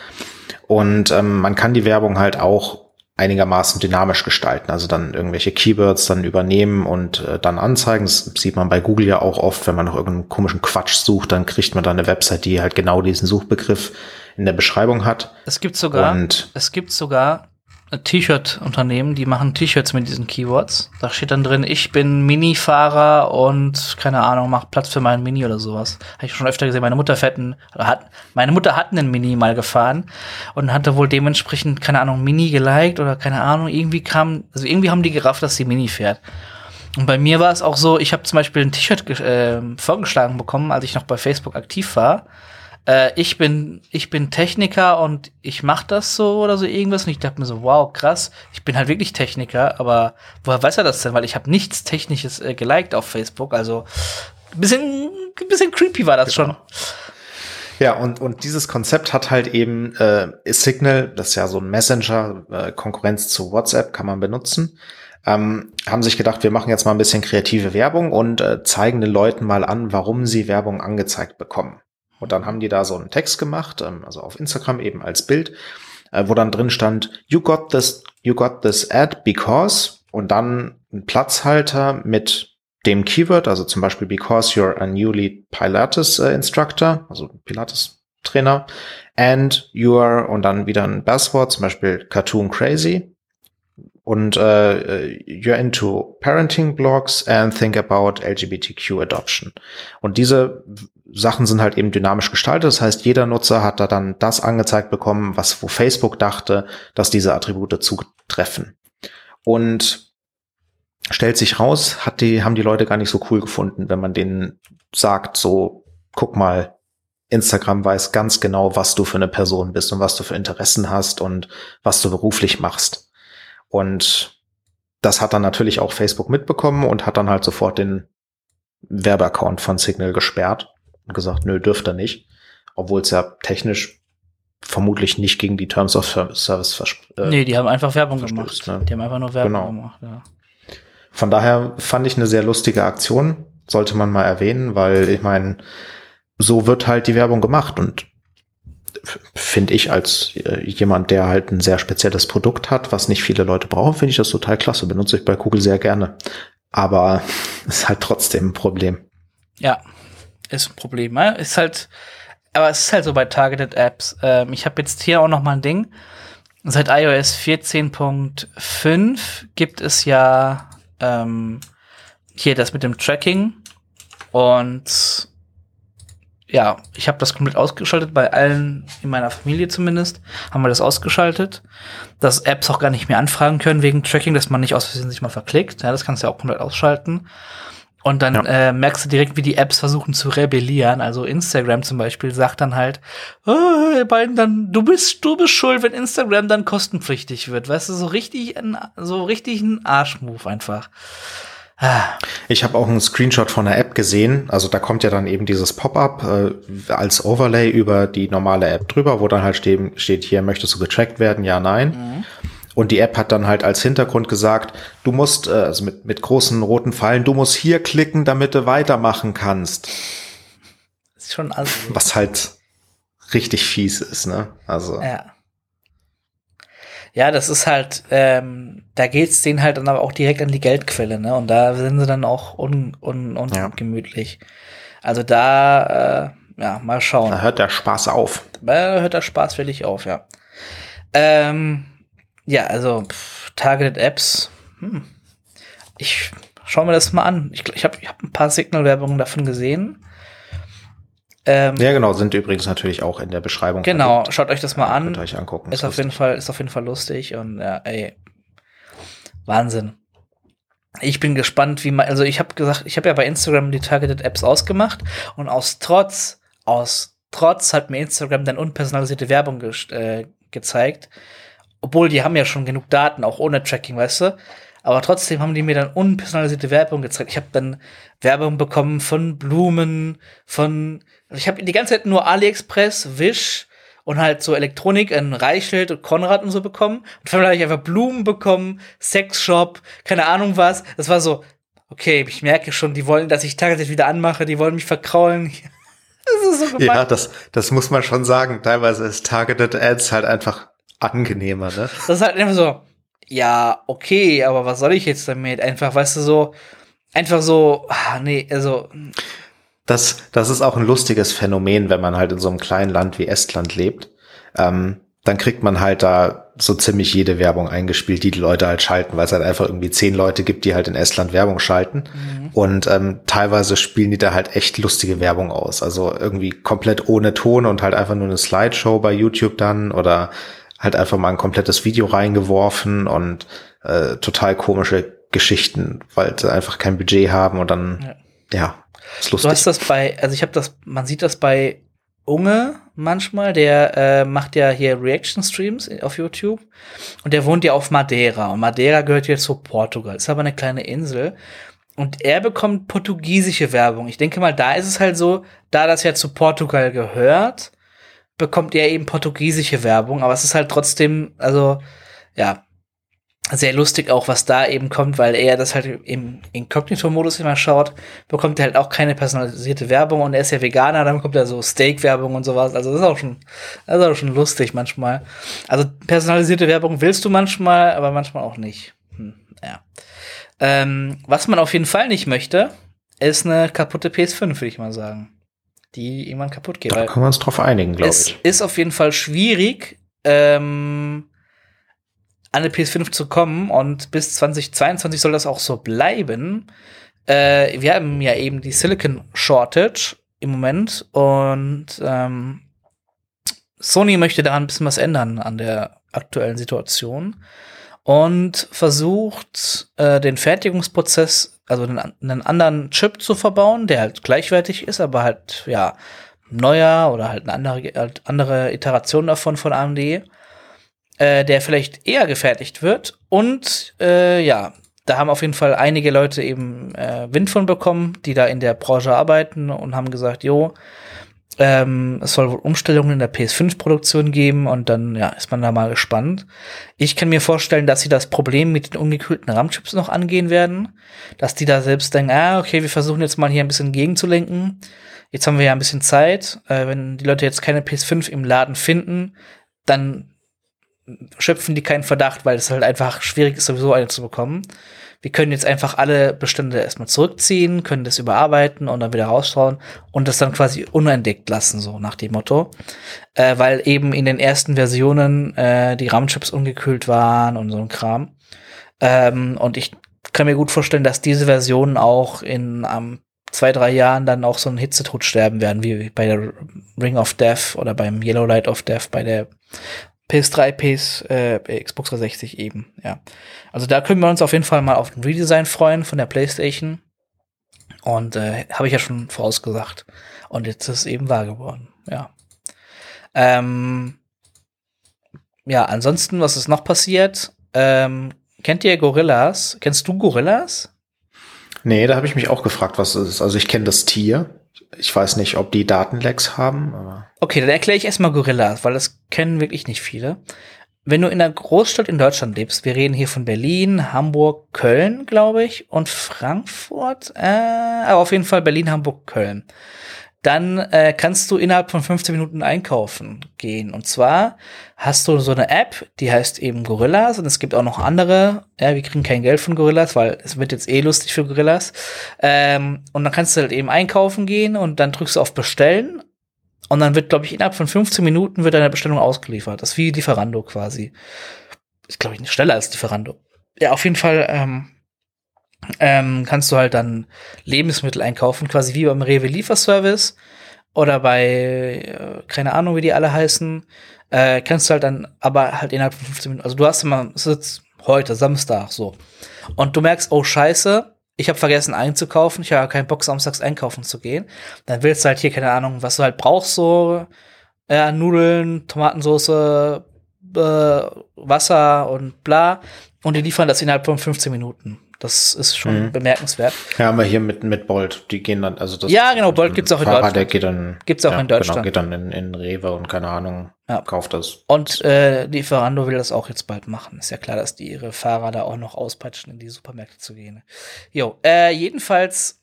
S2: Und ähm, man kann die Werbung halt auch einigermaßen dynamisch gestalten. Also dann irgendwelche Keywords dann übernehmen und äh, dann anzeigen. Das sieht man bei Google ja auch oft, wenn man nach irgendeinem komischen Quatsch sucht, dann kriegt man dann eine Website, die halt genau diesen Suchbegriff in der Beschreibung hat.
S1: Es gibt sogar,
S2: Und
S1: es gibt sogar T-Shirt-Unternehmen, die machen T-Shirts mit diesen Keywords. Da steht dann drin, ich bin Mini-Fahrer und keine Ahnung, mach Platz für meinen Mini oder sowas. Habe ich schon öfter gesehen. Meine Mutter fährt einen, hat, meine Mutter hat einen Mini mal gefahren und hatte wohl dementsprechend, keine Ahnung, Mini geliked oder keine Ahnung, irgendwie kam, also irgendwie haben die gerafft, dass sie Mini fährt. Und bei mir war es auch so, ich habe zum Beispiel ein T-Shirt äh, vorgeschlagen bekommen, als ich noch bei Facebook aktiv war äh, ich bin, ich bin Techniker und ich mach das so oder so irgendwas. Und ich dachte mir so, wow, krass, ich bin halt wirklich Techniker, aber woher weiß er das denn? Weil ich habe nichts Technisches äh, geliked auf Facebook. Also bisschen, bisschen creepy war das genau. schon.
S2: Ja, und, und dieses Konzept hat halt eben äh, Signal, das ist ja so ein Messenger, äh, Konkurrenz zu WhatsApp, kann man benutzen. Ähm, haben sich gedacht, wir machen jetzt mal ein bisschen kreative Werbung und äh, zeigen den Leuten mal an, warum sie Werbung angezeigt bekommen. Und dann haben die da so einen Text gemacht, ähm, also auf Instagram eben als Bild, äh, wo dann drin stand, you got this, you got this ad because und dann ein Platzhalter mit dem Keyword, also zum Beispiel because you're a newly Pilates äh, instructor, also Pilates Trainer, and you are und dann wieder ein Buzzword, zum Beispiel Cartoon Crazy und äh, you're into parenting blogs and think about LGBTQ adoption. Und diese Sachen sind halt eben dynamisch gestaltet. Das heißt, jeder Nutzer hat da dann das angezeigt bekommen, was wo Facebook dachte, dass diese Attribute zutreffen. Und stellt sich raus, hat die, haben die Leute gar nicht so cool gefunden, wenn man denen sagt, so, guck mal, Instagram weiß ganz genau, was du für eine Person bist und was du für Interessen hast und was du beruflich machst. Und das hat dann natürlich auch Facebook mitbekommen und hat dann halt sofort den Werbeaccount von Signal gesperrt und gesagt, nö, dürft er nicht. Obwohl es ja technisch vermutlich nicht gegen die Terms of Service
S1: äh, Nee, die haben einfach Werbung gemacht. Ne? Die haben einfach nur Werbung genau. gemacht, ja.
S2: Von daher fand ich eine sehr lustige Aktion, sollte man mal erwähnen, weil ich meine, so wird halt die Werbung gemacht und finde ich als äh, jemand, der halt ein sehr spezielles Produkt hat, was nicht viele Leute brauchen, finde ich das total klasse. Benutze ich bei Google sehr gerne. Aber <laughs> ist halt trotzdem ein Problem.
S1: Ja, ist ein Problem. Ne? Ist halt, aber es ist halt so bei Targeted Apps. Ähm, ich habe jetzt hier auch noch mal ein Ding. Seit iOS 14.5 gibt es ja ähm, hier das mit dem Tracking und ja, ich habe das komplett ausgeschaltet, bei allen in meiner Familie zumindest, haben wir das ausgeschaltet, dass Apps auch gar nicht mehr anfragen können wegen Tracking, dass man nicht aus Versehen sich mal verklickt. Ja, das kannst du ja auch komplett ausschalten. Und dann ja. äh, merkst du direkt, wie die Apps versuchen zu rebellieren. Also Instagram zum Beispiel sagt dann halt, oh, beiden dann, du bist, du bist schuld, wenn Instagram dann kostenpflichtig wird. Weißt du, so richtig, ein, so richtig ein Arschmove einfach.
S2: Ich habe auch einen Screenshot von der App gesehen. Also da kommt ja dann eben dieses Pop-up äh, als Overlay über die normale App drüber, wo dann halt stehen, steht hier, möchtest du getrackt werden? Ja, nein. Mhm. Und die App hat dann halt als Hintergrund gesagt, du musst, äh, also mit, mit großen roten Pfeilen, du musst hier klicken, damit du weitermachen kannst.
S1: Ist schon alles.
S2: Was halt richtig fies ist, ne? Also.
S1: Ja. Ja, das ist halt, ähm, da geht's denen halt dann aber auch direkt an die Geldquelle, ne? Und da sind sie dann auch un, un, ungemütlich. Ja. Also da, äh, ja, mal schauen.
S2: Da hört der Spaß auf.
S1: Da hört der Spaß wirklich auf, ja. Ähm, ja, also pff, Targeted Apps. Hm. Ich schau mir das mal an. Ich, ich habe ich hab ein paar Signal-Werbungen davon gesehen.
S2: Ähm, ja, genau, sind übrigens natürlich auch in der Beschreibung.
S1: Genau, verlinkt. schaut euch das mal an.
S2: Könnt euch angucken.
S1: Ist, ist auf jeden Fall, ist auf jeden Fall lustig und ja, ey, Wahnsinn. Ich bin gespannt, wie man, also ich habe gesagt, ich habe ja bei Instagram die Targeted Apps ausgemacht und aus Trotz, aus Trotz hat mir Instagram dann unpersonalisierte Werbung äh, gezeigt. Obwohl die haben ja schon genug Daten, auch ohne Tracking, weißt du? Aber trotzdem haben die mir dann unpersonalisierte Werbung gezeigt. Ich habe dann Werbung bekommen von Blumen, von ich habe die ganze Zeit nur AliExpress, Wish und halt so Elektronik in Reichelt und Konrad und so bekommen. Und dann habe ich einfach Blumen bekommen, Sexshop, keine Ahnung was. Das war so, okay, ich merke schon, die wollen, dass ich tatsächlich wieder anmache, die wollen mich verkraulen. <laughs>
S2: Das ist so gemein. Ja, das, das muss man schon sagen. Teilweise ist Targeted Ads halt einfach angenehmer, ne?
S1: Das ist halt einfach so, ja, okay, aber was soll ich jetzt damit? Einfach, weißt du, so, einfach so, ah, nee, also.
S2: Das, das ist auch ein lustiges Phänomen, wenn man halt in so einem kleinen Land wie Estland lebt. Ähm, dann kriegt man halt da so ziemlich jede Werbung eingespielt, die die Leute halt schalten, weil es halt einfach irgendwie zehn Leute gibt, die halt in Estland Werbung schalten. Mhm. Und ähm, teilweise spielen die da halt echt lustige Werbung aus. Also irgendwie komplett ohne Ton und halt einfach nur eine Slideshow bei YouTube dann oder halt einfach mal ein komplettes Video reingeworfen und äh, total komische Geschichten, weil sie einfach kein Budget haben und dann, ja, ja
S1: ist lustig. Du hast das bei, also ich habe das, man sieht das bei Unge manchmal, der äh, macht ja hier Reaction-Streams auf YouTube und der wohnt ja auf Madeira und Madeira gehört jetzt zu Portugal, ist aber eine kleine Insel und er bekommt portugiesische Werbung. Ich denke mal, da ist es halt so, da das ja zu Portugal gehört, bekommt er eben portugiesische Werbung, aber es ist halt trotzdem, also ja, sehr lustig auch, was da eben kommt, weil er das halt im Inkognito-Modus immer schaut, bekommt er halt auch keine personalisierte Werbung und er ist ja Veganer, dann bekommt er so Steak-Werbung und sowas. Also das ist auch schon, das ist auch schon lustig manchmal. Also personalisierte Werbung willst du manchmal, aber manchmal auch nicht. Hm, ja. Ähm, was man auf jeden Fall nicht möchte, ist eine kaputte PS5, würde ich mal sagen. Die irgendwann kaputt geht.
S2: Da können wir uns drauf einigen, glaube
S1: ich. Es ist auf jeden Fall schwierig, ähm, an eine PS5 zu kommen und bis 2022 soll das auch so bleiben. Äh, wir haben ja eben die Silicon Shortage im Moment und ähm, Sony möchte daran ein bisschen was ändern an der aktuellen Situation und versucht äh, den Fertigungsprozess, also einen, einen anderen Chip zu verbauen, der halt gleichwertig ist, aber halt ja neuer oder halt eine andere, halt andere Iteration davon von AMD äh, der vielleicht eher gefertigt wird. Und äh, ja, da haben auf jeden Fall einige Leute eben äh, Wind von bekommen, die da in der Branche arbeiten und haben gesagt, jo, ähm, es soll wohl Umstellungen in der PS5-Produktion geben und dann ja, ist man da mal gespannt. Ich kann mir vorstellen, dass sie das Problem mit den ungekühlten RAM-Chips noch angehen werden, dass die da selbst denken, ah, okay, wir versuchen jetzt mal hier ein bisschen gegenzulenken. Jetzt haben wir ja ein bisschen Zeit. Äh, wenn die Leute jetzt keine PS5 im Laden finden, dann schöpfen die keinen Verdacht, weil es halt einfach schwierig ist, sowieso eine zu bekommen. Wir können jetzt einfach alle Bestände erstmal zurückziehen, können das überarbeiten und dann wieder rausschauen und das dann quasi unentdeckt lassen, so nach dem Motto. Äh, weil eben in den ersten Versionen äh, die RAM-Chips ungekühlt waren und so ein Kram. Ähm, und ich kann mir gut vorstellen, dass diese Versionen auch in um, zwei, drei Jahren dann auch so ein Hitzetod sterben werden, wie bei der Ring of Death oder beim Yellow Light of Death bei der PS3, PS, äh, Xbox 360 eben, ja. Also da können wir uns auf jeden Fall mal auf ein Redesign freuen von der PlayStation. Und äh, habe ich ja schon vorausgesagt. Und jetzt ist es eben wahr geworden, ja. Ähm, ja, ansonsten, was ist noch passiert? Ähm, kennt ihr Gorillas? Kennst du Gorillas?
S2: Nee, da habe ich mich auch gefragt, was es ist. Also ich kenne das Tier. Ich weiß nicht, ob die Datenlecks haben, aber.
S1: Okay, dann erkläre ich erstmal Gorillas, weil das kennen wirklich nicht viele. Wenn du in einer Großstadt in Deutschland lebst, wir reden hier von Berlin, Hamburg, Köln, glaube ich, und Frankfurt, äh, aber auf jeden Fall Berlin, Hamburg, Köln dann äh, kannst du innerhalb von 15 Minuten einkaufen gehen. Und zwar hast du so eine App, die heißt eben Gorillas und es gibt auch noch andere. Ja, wir kriegen kein Geld von Gorillas, weil es wird jetzt eh lustig für Gorillas. Ähm, und dann kannst du halt eben einkaufen gehen und dann drückst du auf Bestellen und dann wird, glaube ich, innerhalb von 15 Minuten wird deine Bestellung ausgeliefert. Das ist wie Lieferando quasi. Ist, glaube ich, nicht schneller als Lieferando. Ja, auf jeden Fall ähm, ähm, kannst du halt dann Lebensmittel einkaufen, quasi wie beim Rewe Lieferservice oder bei, äh, keine Ahnung, wie die alle heißen, äh, kannst du halt dann, aber halt innerhalb von 15 Minuten, also du hast immer, es ist heute, Samstag, so. Und du merkst, oh scheiße, ich habe vergessen einzukaufen, ich habe keinen Bock, samstags einkaufen zu gehen. Dann willst du halt hier, keine Ahnung, was du halt brauchst, so, ja, Nudeln, Tomatensauce, äh, Wasser und bla. Und die liefern das innerhalb von 15 Minuten. Das ist schon mhm. bemerkenswert.
S2: Ja, aber hier mit, mit Bolt, die gehen dann, also das.
S1: Ja, genau, Bolt gibt's auch in
S2: Fahrer, Deutschland. Der geht dann,
S1: gibt's auch ja, in Deutschland. Genau,
S2: geht dann in, in Rewe und keine Ahnung, ja. kauft das.
S1: Und äh, Lieferando will das auch jetzt bald machen. Ist ja klar, dass die ihre Fahrer da auch noch auspeitschen, in die Supermärkte zu gehen. Jo, äh, jedenfalls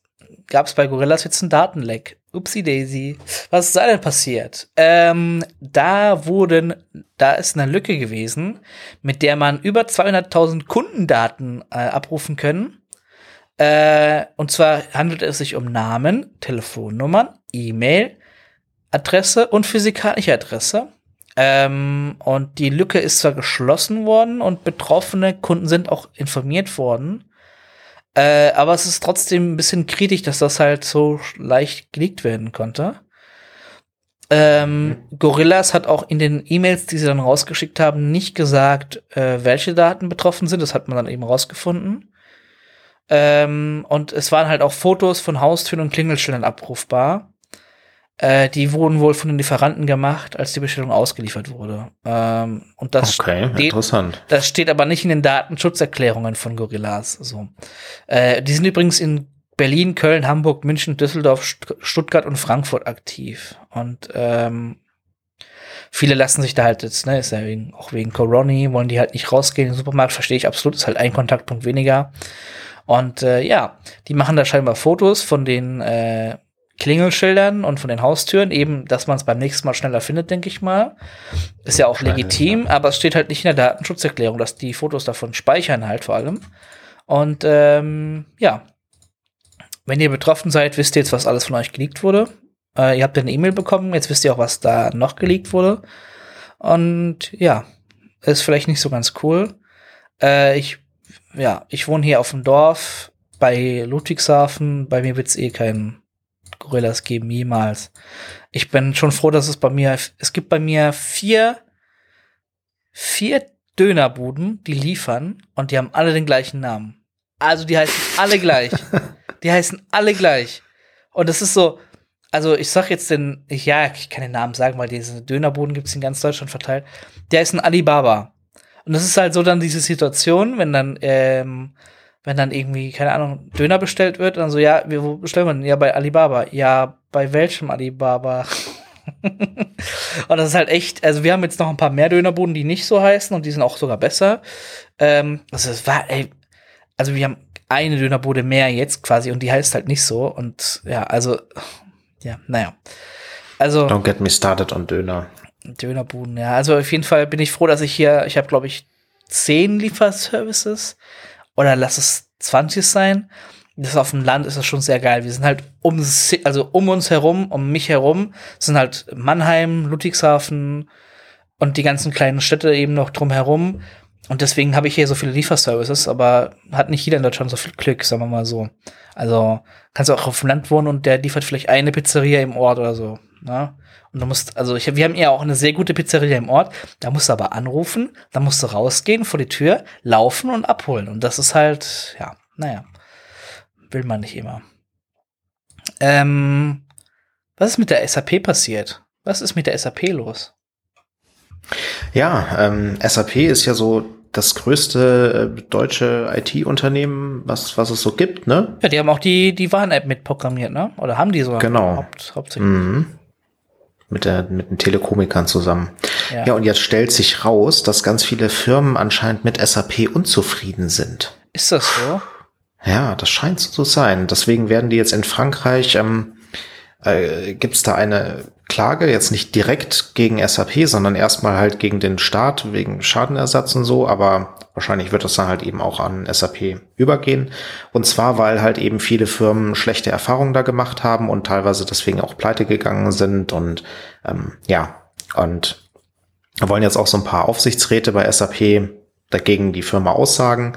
S1: gab es bei Gorillas jetzt einen Datenleck. Upsi Daisy. Was ist da denn passiert? Ähm, da wurden, da ist eine Lücke gewesen, mit der man über 200.000 Kundendaten äh, abrufen können. Äh, und zwar handelt es sich um Namen, Telefonnummern, E-Mail, Adresse und physikalische Adresse. Ähm, und die Lücke ist zwar geschlossen worden und betroffene Kunden sind auch informiert worden. Äh, aber es ist trotzdem ein bisschen kritisch, dass das halt so leicht geleakt werden konnte. Ähm, mhm. Gorillas hat auch in den E-Mails, die sie dann rausgeschickt haben, nicht gesagt, äh, welche Daten betroffen sind. Das hat man dann eben rausgefunden. Ähm, und es waren halt auch Fotos von Haustüren und Klingelschildern abrufbar. Äh, die wurden wohl von den Lieferanten gemacht, als die Bestellung ausgeliefert wurde. Ähm, und das
S2: okay,
S1: steht,
S2: interessant.
S1: Das steht aber nicht in den Datenschutzerklärungen von Gorillas. So. Äh, die sind übrigens in Berlin, Köln, Hamburg, München, Düsseldorf, Stuttgart und Frankfurt aktiv. Und ähm, viele lassen sich da halt jetzt, ne, ist ja wegen, auch wegen Corona, wollen die halt nicht rausgehen den Supermarkt, verstehe ich absolut, ist halt ein Kontaktpunkt weniger. Und äh, ja, die machen da scheinbar Fotos von den äh, Klingelschildern und von den Haustüren, eben, dass man es beim nächsten Mal schneller findet, denke ich mal. Ist ja auch Schneide, legitim, ja. aber es steht halt nicht in der Datenschutzerklärung, dass die Fotos davon speichern halt vor allem. Und ähm, ja, wenn ihr betroffen seid, wisst ihr jetzt, was alles von euch geleakt wurde. Äh, ihr habt eine E-Mail bekommen, jetzt wisst ihr auch, was da noch geleakt wurde. Und ja, ist vielleicht nicht so ganz cool. Äh, ich, ja, ich wohne hier auf dem Dorf bei Ludwigshafen. Bei mir wird es eh keinen Gorillas geben, jemals. Ich bin schon froh, dass es bei mir, es gibt bei mir vier, vier Dönerbuden, die liefern und die haben alle den gleichen Namen. Also die heißen alle gleich. <laughs> Die heißen alle gleich. Und das ist so, also ich sag jetzt den, ich, ja, ich kann den Namen sagen, weil diese Dönerboden gibt es in ganz Deutschland verteilt. Der ist ein Alibaba. Und das ist halt so dann diese Situation, wenn dann, ähm, wenn dann irgendwie, keine Ahnung, Döner bestellt wird, dann so, ja, wo bestellen wir denn? Ja, bei Alibaba. Ja, bei welchem Alibaba? <laughs> und das ist halt echt, also wir haben jetzt noch ein paar mehr Dönerboden, die nicht so heißen und die sind auch sogar besser. Ähm, also es war, ey, also wir haben eine Dönerbude mehr jetzt quasi und die heißt halt nicht so. Und ja, also, ja, naja. Also.
S2: Don't get me started on Döner.
S1: Dönerbuden, ja. Also auf jeden Fall bin ich froh, dass ich hier, ich habe glaube ich zehn Lieferservices oder lass es 20 sein. Das auf dem Land ist das schon sehr geil. Wir sind halt um, also um uns herum, um mich herum, sind halt Mannheim, Ludwigshafen und die ganzen kleinen Städte eben noch drumherum. Und deswegen habe ich hier so viele Lieferservices, aber hat nicht jeder in Deutschland so viel Glück, sagen wir mal so. Also kannst du auch auf dem Land wohnen und der liefert vielleicht eine Pizzeria im Ort oder so. Ne? Und du musst, also ich, wir haben ja auch eine sehr gute Pizzeria im Ort, da musst du aber anrufen, da musst du rausgehen vor die Tür, laufen und abholen. Und das ist halt, ja, naja, will man nicht immer. Ähm, was ist mit der SAP passiert? Was ist mit der SAP los?
S2: Ja, ähm, SAP ist ja so das größte äh, deutsche IT-Unternehmen, was, was es so gibt, ne?
S1: Ja, die haben auch die, die Warn-App mitprogrammiert, ne? Oder haben die so?
S2: Genau. Haupt, hauptsächlich. Mhm. Mit, der, mit den Telekomikern zusammen. Ja. ja, und jetzt stellt sich raus, dass ganz viele Firmen anscheinend mit SAP unzufrieden sind.
S1: Ist das so?
S2: Ja, das scheint so zu sein. Deswegen werden die jetzt in Frankreich ähm, äh, gibt es da eine Klage, jetzt nicht direkt gegen SAP, sondern erstmal halt gegen den Staat wegen Schadenersatz und so, aber wahrscheinlich wird das dann halt eben auch an SAP übergehen. Und zwar, weil halt eben viele Firmen schlechte Erfahrungen da gemacht haben und teilweise deswegen auch pleite gegangen sind und ähm, ja, und wollen jetzt auch so ein paar Aufsichtsräte bei SAP dagegen die Firma aussagen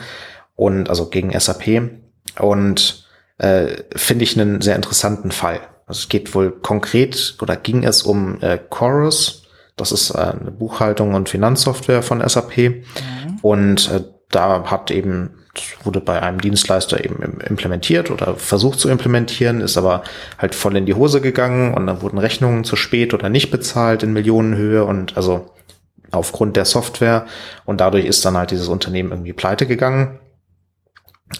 S2: und also gegen SAP und äh, finde ich einen sehr interessanten Fall. Also es geht wohl konkret oder ging es um äh, Chorus. Das ist äh, eine Buchhaltung und Finanzsoftware von SAP. Mhm. Und äh, da hat eben, wurde bei einem Dienstleister eben implementiert oder versucht zu implementieren, ist aber halt voll in die Hose gegangen und dann wurden Rechnungen zu spät oder nicht bezahlt in Millionenhöhe und also aufgrund der Software und dadurch ist dann halt dieses Unternehmen irgendwie pleite gegangen.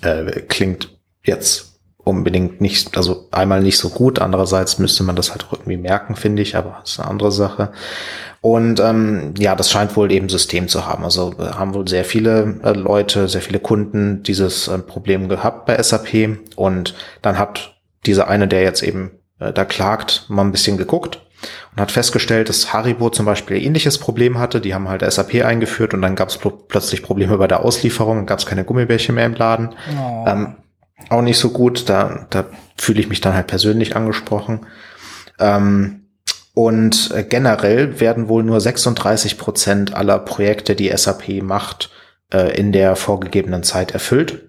S2: Äh, klingt jetzt unbedingt nicht, also einmal nicht so gut, andererseits müsste man das halt auch irgendwie merken, finde ich, aber das ist eine andere Sache. Und ähm, ja, das scheint wohl eben System zu haben. Also äh, haben wohl sehr viele äh, Leute, sehr viele Kunden dieses äh, Problem gehabt bei SAP. Und dann hat dieser eine, der jetzt eben äh, da klagt, mal ein bisschen geguckt und hat festgestellt, dass Haribo zum Beispiel ein ähnliches Problem hatte. Die haben halt SAP eingeführt und dann gab es plötzlich Probleme bei der Auslieferung, gab es keine Gummibärchen mehr im Laden. Oh. Ähm, auch nicht so gut. Da, da fühle ich mich dann halt persönlich angesprochen. Ähm, und äh, generell werden wohl nur 36 Prozent aller Projekte, die SAP macht, äh, in der vorgegebenen Zeit erfüllt.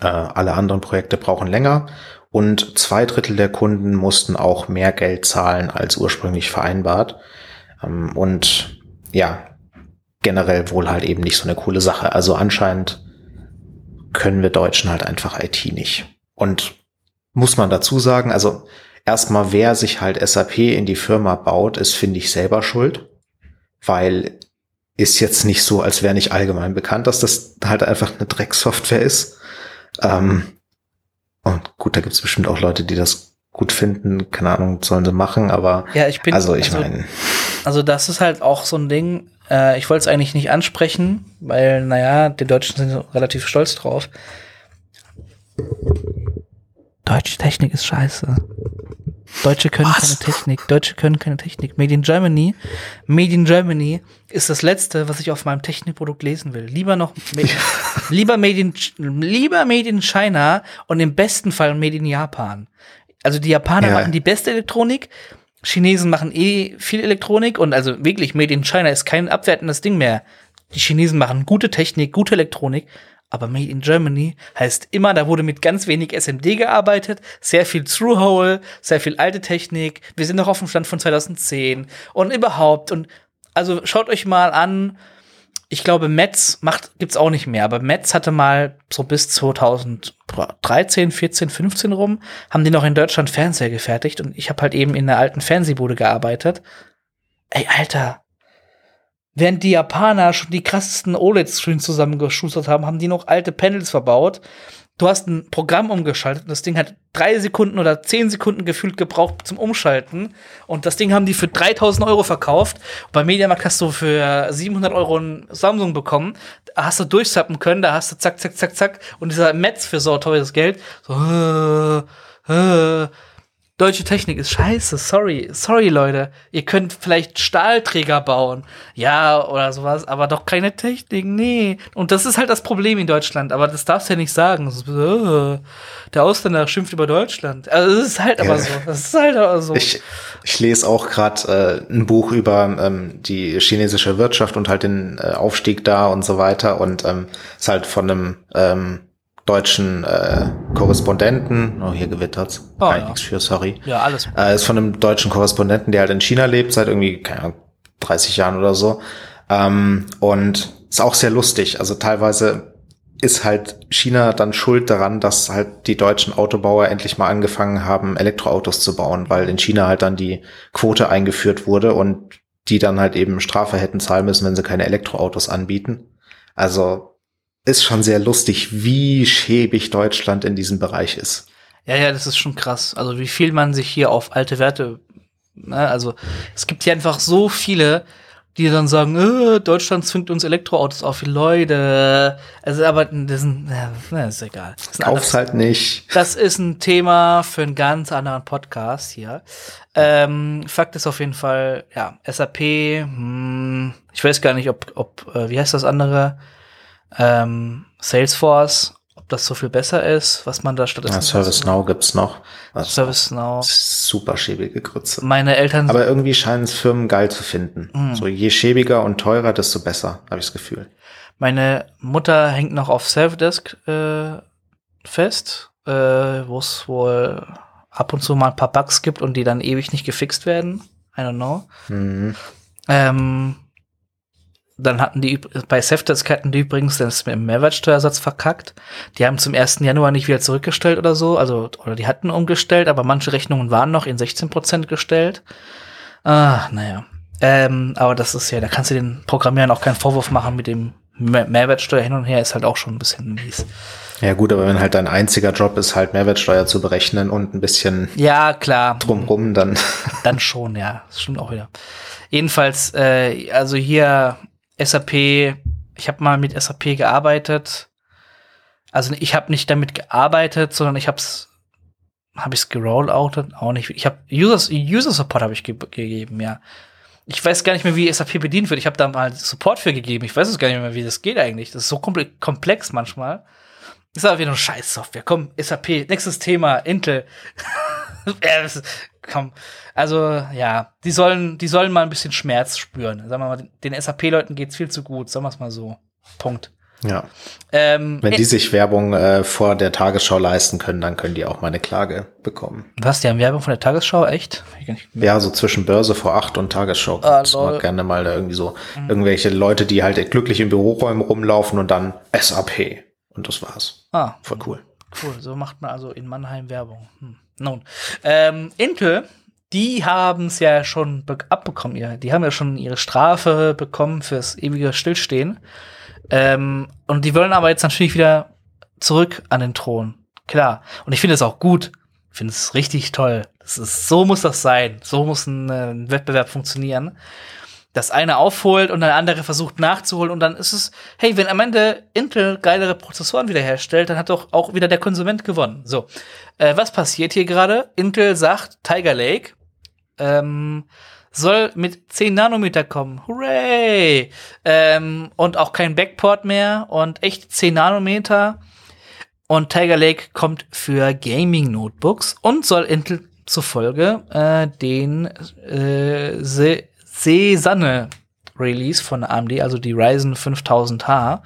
S2: Äh, alle anderen Projekte brauchen länger und zwei Drittel der Kunden mussten auch mehr Geld zahlen als ursprünglich vereinbart. Ähm, und ja, generell wohl halt eben nicht so eine coole Sache. Also anscheinend können wir Deutschen halt einfach IT nicht. Und muss man dazu sagen, also erstmal, wer sich halt SAP in die Firma baut, ist, finde ich, selber schuld. Weil ist jetzt nicht so, als wäre nicht allgemein bekannt, dass das halt einfach eine Drecksoftware ist. Ähm, und gut, da gibt es bestimmt auch Leute, die das gut finden, keine Ahnung, sollen sie machen, aber
S1: ja, ich bin,
S2: also ich also, meine.
S1: Also das ist halt auch so ein Ding, äh, ich wollte es eigentlich nicht ansprechen, weil, naja, die Deutschen sind relativ stolz drauf. Deutsche Technik ist scheiße. Deutsche können was? keine Technik. Deutsche können keine Technik. Made in Germany. Made in Germany ist das letzte, was ich auf meinem Technikprodukt lesen will. Lieber noch, made, <laughs> lieber Made in, lieber Made in China und im besten Fall Made in Japan. Also die Japaner ja. machen die beste Elektronik. Chinesen machen eh viel Elektronik und also wirklich Made in China ist kein abwertendes Ding mehr. Die Chinesen machen gute Technik, gute Elektronik, aber Made in Germany heißt immer, da wurde mit ganz wenig SMD gearbeitet, sehr viel Through-Hole, sehr viel alte Technik. Wir sind noch auf dem Stand von 2010 und überhaupt. Und also schaut euch mal an, ich glaube, Metz macht, gibt's auch nicht mehr, aber Metz hatte mal so bis 2013, 14, 15 rum, haben die noch in Deutschland Fernseher gefertigt und ich habe halt eben in der alten Fernsehbude gearbeitet. Ey, Alter, Während die Japaner schon die krassesten OLED-Screens zusammengeschustert haben, haben die noch alte Panels verbaut. Du hast ein Programm umgeschaltet und das Ding hat drei Sekunden oder zehn Sekunden gefühlt gebraucht zum Umschalten. Und das Ding haben die für 3000 Euro verkauft. Bei Mediamarkt hast du für 700 Euro ein Samsung bekommen. Da hast du durchzappen können, da hast du zack, zack, zack, zack. Und dieser Metz für so teures Geld. So, äh, äh, Deutsche Technik ist scheiße, sorry, sorry Leute. Ihr könnt vielleicht Stahlträger bauen, ja, oder sowas, aber doch keine Technik, nee. Und das ist halt das Problem in Deutschland, aber das darfst du ja nicht sagen. Äh, der Ausländer schimpft über Deutschland. Also es ist halt aber so. Das ist halt aber so.
S2: Ich, ich lese auch gerade äh, ein Buch über ähm, die chinesische Wirtschaft und halt den äh, Aufstieg da und so weiter und ähm, ist halt von einem ähm, deutschen äh, Korrespondenten, oh, hier gewittert's, oh, ja. nichts für, sorry.
S1: Ja, alles.
S2: Äh, ist von einem deutschen Korrespondenten, der halt in China lebt, seit irgendwie, keine Ahnung, 30 Jahren oder so. Ähm, und ist auch sehr lustig. Also teilweise ist halt China dann schuld daran, dass halt die deutschen Autobauer endlich mal angefangen haben, Elektroautos zu bauen, weil in China halt dann die Quote eingeführt wurde und die dann halt eben Strafe hätten zahlen müssen, wenn sie keine Elektroautos anbieten. Also ist schon sehr lustig, wie schäbig Deutschland in diesem Bereich ist.
S1: Ja, ja, das ist schon krass. Also wie viel man sich hier auf alte Werte, ne, also es gibt hier einfach so viele, die dann sagen, äh, Deutschland zwingt uns Elektroautos auf, Leute. Also aber das ist, ja, ist egal.
S2: Das ist Kauf's halt nicht.
S1: Das ist ein Thema für einen ganz anderen Podcast hier. Ähm, Fakt ist auf jeden Fall, ja, SAP, hm, ich weiß gar nicht, ob, ob, äh, wie heißt das andere? Ähm, Salesforce, ob das so viel besser ist, was man da stattdessen. Ja,
S2: ServiceNow gibt's noch.
S1: ServiceNow.
S2: Super schäbige Grütze.
S1: Meine Eltern.
S2: Aber irgendwie scheinen es Firmen geil zu finden. Mhm. So je schäbiger und teurer, desto besser, habe ich das Gefühl.
S1: Meine Mutter hängt noch auf Selfdesk äh, fest, äh, wo es wohl ab und zu mal ein paar Bugs gibt und die dann ewig nicht gefixt werden. I don't know. Mhm. Ähm, dann hatten die bei Safdesk hatten die übrigens das mit dem Mehrwertsteuersatz verkackt. Die haben zum 1. Januar nicht wieder zurückgestellt oder so, also oder die hatten umgestellt, aber manche Rechnungen waren noch in 16 Prozent gestellt. Ah, naja. Ähm, aber das ist ja, da kannst du den Programmierern auch keinen Vorwurf machen mit dem Mehrwertsteuer hin und her, ist halt auch schon ein bisschen mies.
S2: Ja gut, aber wenn halt dein einziger Job ist, halt Mehrwertsteuer zu berechnen und ein bisschen
S1: ja klar
S2: drumrum, dann
S1: dann schon, ja, das stimmt auch wieder. Jedenfalls, äh, also hier SAP, ich habe mal mit SAP gearbeitet. Also ich habe nicht damit gearbeitet, sondern ich habe es habe ich es gerolloutet, auch nicht. Ich habe User, User Support habe ich ge gegeben, ja. Ich weiß gar nicht mehr, wie SAP bedient wird. Ich habe da mal Support für gegeben. Ich weiß es gar nicht mehr, wie das geht eigentlich. Das ist so komplex manchmal. Ist aber wieder eine Scheiß-Software. Komm, SAP, nächstes Thema, Intel. <laughs> <laughs> komm. Also, ja, die sollen, die sollen mal ein bisschen Schmerz spüren. Sagen wir mal, den SAP-Leuten geht's viel zu gut, sagen wir es mal so. Punkt.
S2: Ja. Ähm, Wenn die sich Werbung äh, vor der Tagesschau leisten können, dann können die auch mal eine Klage bekommen.
S1: Was, die haben Werbung von der Tagesschau? Echt?
S2: Ja, so zwischen Börse vor acht und Tagesschau. Ah, mal gerne mal da irgendwie so mhm. irgendwelche Leute, die halt glücklich in Büroräumen rumlaufen und dann SAP. Und das war's.
S1: Ah. Voll cool. Cool, so macht man also in Mannheim Werbung. Hm. Nun, ähm, Intel, die haben es ja schon abbekommen. Ja. Die haben ja schon ihre Strafe bekommen fürs ewige Stillstehen. Ähm, und die wollen aber jetzt natürlich wieder zurück an den Thron. Klar. Und ich finde es auch gut. Ich finde es richtig toll. Das ist, so muss das sein. So muss ein, äh, ein Wettbewerb funktionieren. Das eine aufholt und der andere versucht nachzuholen und dann ist es, hey, wenn am Ende Intel geilere Prozessoren wiederherstellt, dann hat doch auch wieder der Konsument gewonnen. So, äh, was passiert hier gerade? Intel sagt, Tiger Lake, ähm, soll mit 10 Nanometer kommen. Hooray! Ähm, und auch kein Backport mehr und echt 10 Nanometer. Und Tiger Lake kommt für Gaming Notebooks und soll Intel zufolge äh, den äh, Cezanne Release von AMD, also die Ryzen 5000H,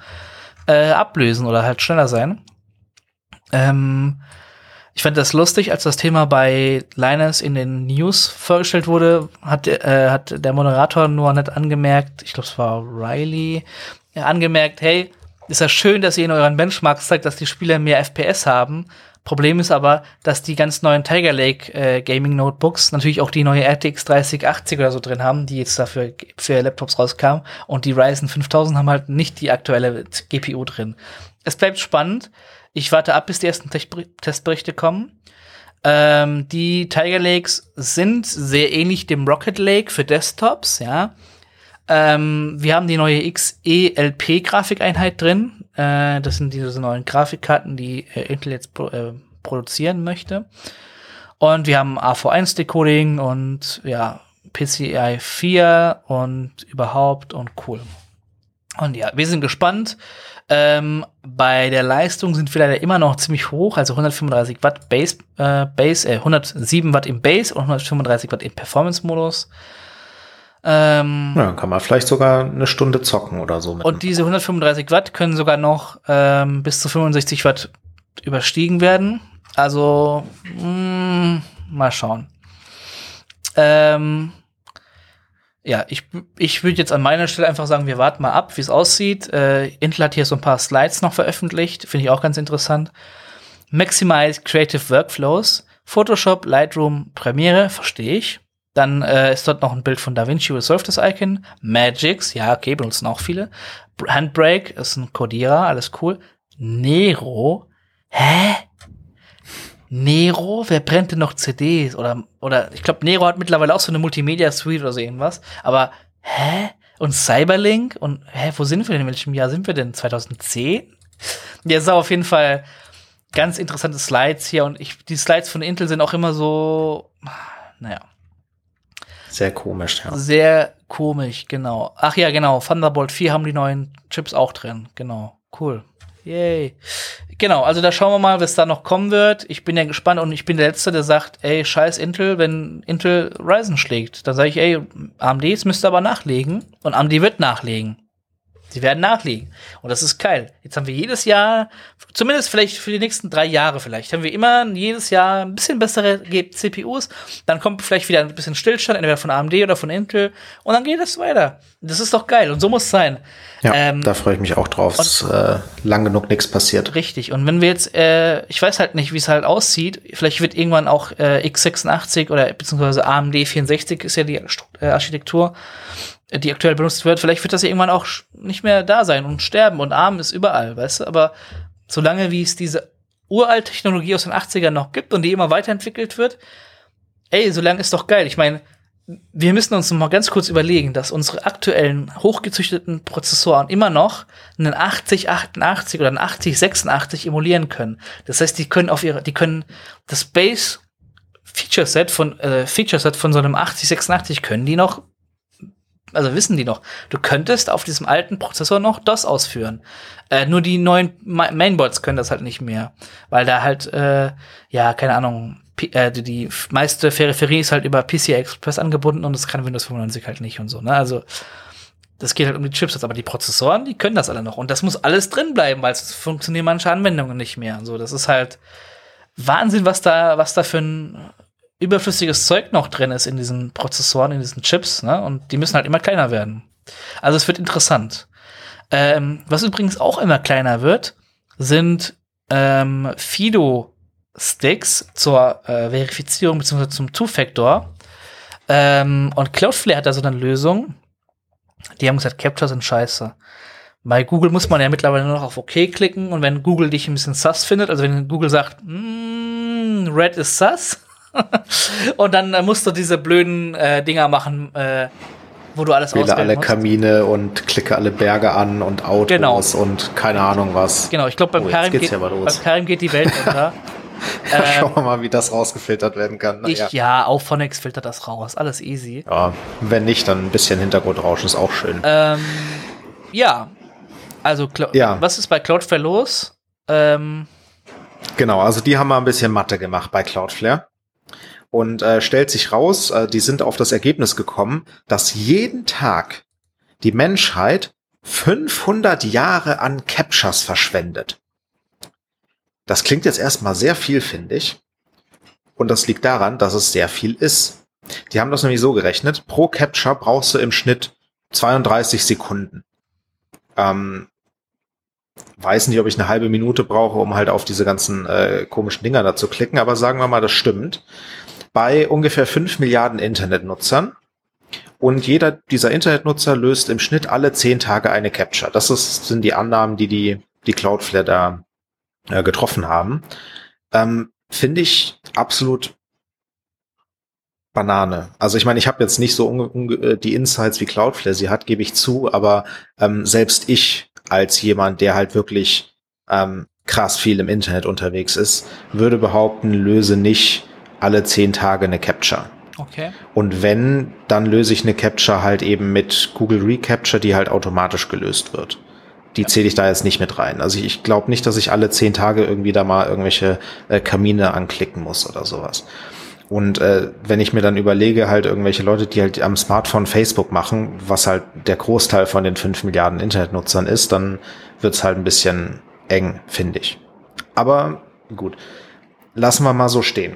S1: äh, ablösen oder halt schneller sein. Ähm, ich fand das lustig, als das Thema bei Linus in den News vorgestellt wurde, hat, äh, hat der Moderator nur nett angemerkt, ich glaube, es war Riley, angemerkt, hey, ist ja schön, dass ihr in euren Benchmarks zeigt, dass die Spieler mehr FPS haben. Problem ist aber, dass die ganz neuen Tiger Lake äh, Gaming Notebooks natürlich auch die neue RTX 3080 oder so drin haben, die jetzt dafür für Laptops rauskam. Und die Ryzen 5000 haben halt nicht die aktuelle GPU drin. Es bleibt spannend. Ich warte ab, bis die ersten Testberichte kommen. Ähm, die Tiger Lakes sind sehr ähnlich dem Rocket Lake für Desktops, ja. Ähm, wir haben die neue XELP-Grafikeinheit drin. Äh, das sind diese neuen Grafikkarten, die äh, Intel jetzt pro, äh, produzieren möchte. Und wir haben AV1-Decoding und ja, PCI 4 und überhaupt und cool. Und ja, wir sind gespannt. Ähm, bei der Leistung sind wir leider immer noch ziemlich hoch, also 135 Watt Base, äh, Base äh, 107 Watt im Base und 135 Watt im Performance-Modus.
S2: Ähm, ja, kann man vielleicht sogar eine Stunde zocken oder so.
S1: und diese 135 Watt können sogar noch ähm, bis zu 65 Watt überstiegen werden. Also mh, mm, mal schauen. Ähm, ja, ich, ich würde jetzt an meiner Stelle einfach sagen, wir warten mal ab, wie es aussieht. Äh, Intel hat hier so ein paar Slides noch veröffentlicht, finde ich auch ganz interessant. Maximize Creative Workflows, Photoshop, Lightroom, Premiere, verstehe ich. Dann äh, ist dort noch ein Bild von DaVinci Resolve das Icon. Magix, ja, okay, benutzen auch viele. Handbrake ist ein Codierer, alles cool. Nero, hä? Nero, wer brennt denn noch CDs? Oder, oder ich glaube, Nero hat mittlerweile auch so eine Multimedia-Suite oder so irgendwas. Aber, hä? Und Cyberlink? Und, hä, wo sind wir denn? In welchem Jahr sind wir denn? 2010? Ja, ist auf jeden Fall ganz interessante Slides hier. Und ich, die Slides von Intel sind auch immer so, naja.
S2: Sehr komisch,
S1: ja. Sehr komisch, genau. Ach ja, genau. Thunderbolt 4 haben die neuen Chips auch drin. Genau. Cool. Yay. Genau, also da schauen wir mal, was da noch kommen wird. Ich bin ja gespannt und ich bin der Letzte, der sagt, ey, scheiß Intel, wenn Intel Ryzen schlägt. Dann sage ich, ey, AMD müsste aber nachlegen und AMD wird nachlegen. Sie werden nachlegen. Und das ist geil. Jetzt haben wir jedes Jahr, zumindest vielleicht für die nächsten drei Jahre vielleicht, haben wir immer jedes Jahr ein bisschen bessere CPUs. Dann kommt vielleicht wieder ein bisschen Stillstand, entweder von AMD oder von Intel. Und dann geht es weiter. Das ist doch geil. Und so muss es sein.
S2: Ja, ähm, da freue ich mich auch drauf, dass äh, lang genug nichts passiert.
S1: Richtig. Und wenn wir jetzt, äh, ich weiß halt nicht, wie es halt aussieht. Vielleicht wird irgendwann auch äh, x86 oder beziehungsweise AMD 64 ist ja die äh, Architektur die aktuell benutzt wird, vielleicht wird das ja irgendwann auch nicht mehr da sein und sterben und ARM ist überall, weißt du? Aber solange wie es diese uralte Technologie aus den 80ern noch gibt und die immer weiterentwickelt wird, ey, solange ist doch geil. Ich meine, wir müssen uns mal ganz kurz überlegen, dass unsere aktuellen hochgezüchteten Prozessoren immer noch einen 8088 oder einen 8086 emulieren können. Das heißt, die können auf ihre, die können das Base Feature Set von äh, Feature Set von so einem 8086 können die noch also wissen die noch, du könntest auf diesem alten Prozessor noch DOS ausführen. Äh, nur die neuen Mainboards können das halt nicht mehr, weil da halt, äh, ja, keine Ahnung, äh, die, die meiste Peripherie ist halt über PCI Express angebunden und das kann Windows 95 halt nicht und so. Ne? Also das geht halt um die Chips, aber die Prozessoren, die können das alle noch. Und das muss alles drin bleiben, weil es funktionieren manche Anwendungen nicht mehr. So, das ist halt Wahnsinn, was da, was da für ein überflüssiges Zeug noch drin ist in diesen Prozessoren, in diesen Chips, ne? Und die müssen halt immer kleiner werden. Also es wird interessant. Ähm, was übrigens auch immer kleiner wird, sind ähm, Fido-Sticks zur äh, Verifizierung bzw. zum Two-Factor. Ähm, und Cloudflare hat da so eine Lösung. Die haben gesagt, Capture sind scheiße. Bei Google muss man ja mittlerweile nur noch auf OK klicken und wenn Google dich ein bisschen sus findet, also wenn Google sagt, mm, Red ist sus, <laughs> und dann musst du diese blöden äh, Dinger machen, äh, wo du alles
S2: Wähle alle musst. Kamine und klicke alle Berge an und Autos genau. und keine Ahnung was.
S1: Genau, ich glaube, beim, oh, Karim geht, ja beim Karim geht die Welt <laughs> unter.
S2: ähm, Schauen wir mal, wie das rausgefiltert werden kann.
S1: Ich, ja. ja, auch Phonex filtert das raus. Alles easy.
S2: Ja, wenn nicht, dann ein bisschen Hintergrundrauschen ist auch schön.
S1: Ähm, ja, also ja. was ist bei Cloudflare los? Ähm,
S2: genau, also die haben mal ein bisschen Mathe gemacht bei Cloudflare und äh, stellt sich raus, äh, die sind auf das Ergebnis gekommen, dass jeden Tag die Menschheit 500 Jahre an Captchas verschwendet. Das klingt jetzt erstmal sehr viel, finde ich. Und das liegt daran, dass es sehr viel ist. Die haben das nämlich so gerechnet. Pro Capture brauchst du im Schnitt 32 Sekunden. Ähm, weiß nicht, ob ich eine halbe Minute brauche, um halt auf diese ganzen äh, komischen Dinger da zu klicken, aber sagen wir mal, das stimmt bei ungefähr fünf Milliarden Internetnutzern. Und jeder dieser Internetnutzer löst im Schnitt alle zehn Tage eine Capture. Das ist, sind die Annahmen, die die, die Cloudflare da äh, getroffen haben. Ähm, Finde ich absolut Banane. Also ich meine, ich habe jetzt nicht so äh, die Insights wie Cloudflare sie hat, gebe ich zu, aber ähm, selbst ich als jemand, der halt wirklich ähm, krass viel im Internet unterwegs ist, würde behaupten, löse nicht alle zehn Tage eine Capture.
S1: Okay.
S2: Und wenn, dann löse ich eine Capture halt eben mit Google Recapture, die halt automatisch gelöst wird. Die zähle ich da jetzt nicht mit rein. Also ich, ich glaube nicht, dass ich alle zehn Tage irgendwie da mal irgendwelche äh, Kamine anklicken muss oder sowas. Und äh, wenn ich mir dann überlege, halt irgendwelche Leute, die halt am Smartphone Facebook machen, was halt der Großteil von den fünf Milliarden Internetnutzern ist, dann wird's halt ein bisschen eng, finde ich. Aber gut, lassen wir mal so stehen.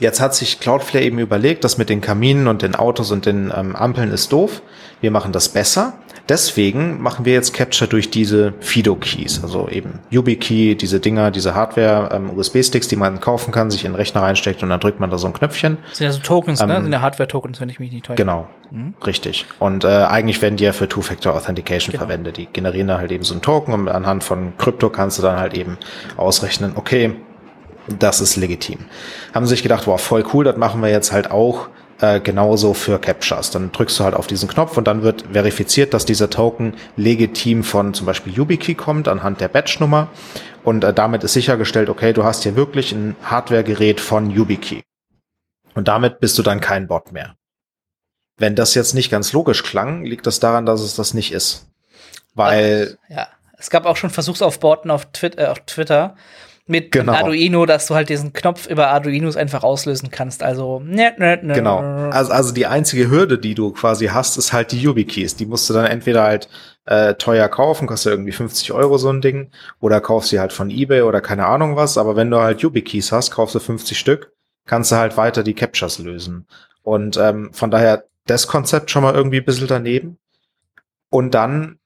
S2: Jetzt hat sich Cloudflare eben überlegt, das mit den Kaminen und den Autos und den ähm, Ampeln ist doof. Wir machen das besser. Deswegen machen wir jetzt Capture durch diese Fido-Keys, also eben YubiKey, diese Dinger, diese Hardware-USB-Sticks, ähm, die man kaufen kann, sich in den Rechner reinsteckt und dann drückt man da so ein Knöpfchen.
S1: Das sind ja so Tokens, ne? ähm, ne? sind ja Hardware-Tokens, wenn ich mich nicht täusche.
S2: Genau, mhm. richtig. Und äh, eigentlich werden die ja für Two-Factor Authentication genau. verwendet. Die generieren da halt eben so ein Token und anhand von Krypto kannst du dann halt eben ausrechnen, okay, das ist legitim. Haben sie sich gedacht, wow, voll cool, das machen wir jetzt halt auch äh, genauso für Captchas. Dann drückst du halt auf diesen Knopf und dann wird verifiziert, dass dieser Token legitim von zum Beispiel YubiKey kommt anhand der Batchnummer und äh, damit ist sichergestellt, okay, du hast hier wirklich ein Hardwaregerät von YubiKey. Und damit bist du dann kein Bot mehr. Wenn das jetzt nicht ganz logisch klang, liegt das daran, dass es das nicht ist. Weil.
S1: Ja, es gab auch schon Versuchsaufbauten auf, Twitter, äh, auf Twitter, mit genau. Arduino, dass du halt diesen Knopf über Arduinos einfach auslösen kannst. Also, ne, ne,
S2: ne. Genau. Also, also die einzige Hürde, die du quasi hast, ist halt die YubiKeys. Die musst du dann entweder halt äh, teuer kaufen, kostet irgendwie 50 Euro so ein Ding, oder kaufst sie halt von eBay oder keine Ahnung was. Aber wenn du halt YubiKeys hast, kaufst du 50 Stück, kannst du halt weiter die Captures lösen. Und ähm, von daher das Konzept schon mal irgendwie ein bisschen daneben. Und dann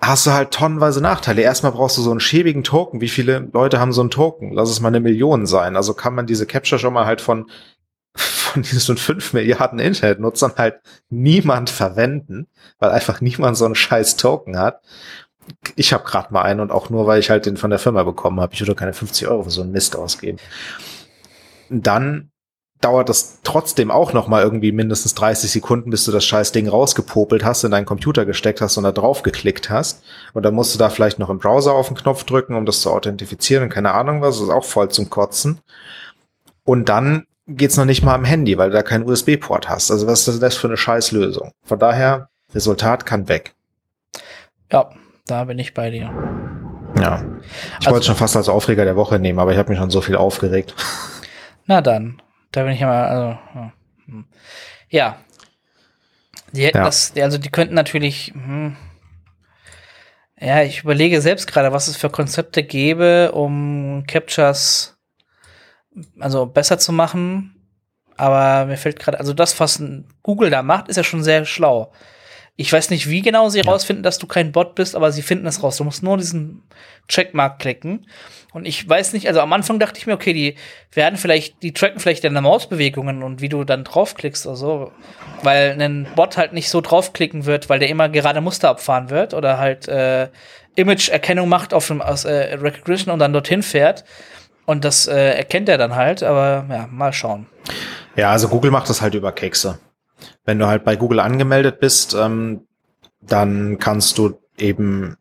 S2: hast du halt tonnenweise Nachteile. Erstmal brauchst du so einen schäbigen Token. Wie viele Leute haben so einen Token? Lass es mal eine Million sein. Also kann man diese Capture schon mal halt von, <laughs> von diesen fünf Milliarden Internetnutzern halt niemand verwenden, weil einfach niemand so einen scheiß Token hat. Ich habe gerade mal einen und auch nur, weil ich halt den von der Firma bekommen habe. Ich würde keine 50 Euro für so einen Mist ausgeben. Dann dauert das trotzdem auch noch mal irgendwie mindestens 30 Sekunden, bis du das scheiß Ding rausgepopelt hast, in deinen Computer gesteckt hast und da drauf geklickt hast. Und dann musst du da vielleicht noch im Browser auf den Knopf drücken, um das zu authentifizieren und keine Ahnung was. Das ist auch voll zum Kotzen. Und dann geht's noch nicht mal am Handy, weil du da keinen USB-Port hast. Also was ist das für eine scheiß Lösung? Von daher, Resultat kann weg.
S1: Ja, da bin ich bei dir.
S2: Ja. Ich also, wollte schon fast als Aufreger der Woche nehmen, aber ich habe mich schon so viel aufgeregt.
S1: Na dann, da bin ich ja mal, also, ja. Die hätten
S2: Ja.
S1: das, also die könnten natürlich, hm, ja, ich überlege selbst gerade, was es für Konzepte gäbe, um Captures also besser zu machen. Aber mir fällt gerade, also das, was Google da macht, ist ja schon sehr schlau. Ich weiß nicht, wie genau sie rausfinden, dass du kein Bot bist, aber sie finden es raus. Du musst nur diesen Checkmark klicken. Und ich weiß nicht, also am Anfang dachte ich mir, okay, die werden vielleicht, die tracken vielleicht deine Mausbewegungen und wie du dann draufklickst oder so. Weil ein Bot halt nicht so draufklicken wird, weil der immer gerade Muster abfahren wird oder halt äh, Image-Erkennung macht auf dem aus, äh, Recognition und dann dorthin fährt. Und das äh, erkennt er dann halt, aber ja, mal schauen.
S2: Ja, also Google macht das halt über Kekse. Wenn du halt bei Google angemeldet bist, ähm, dann kannst du eben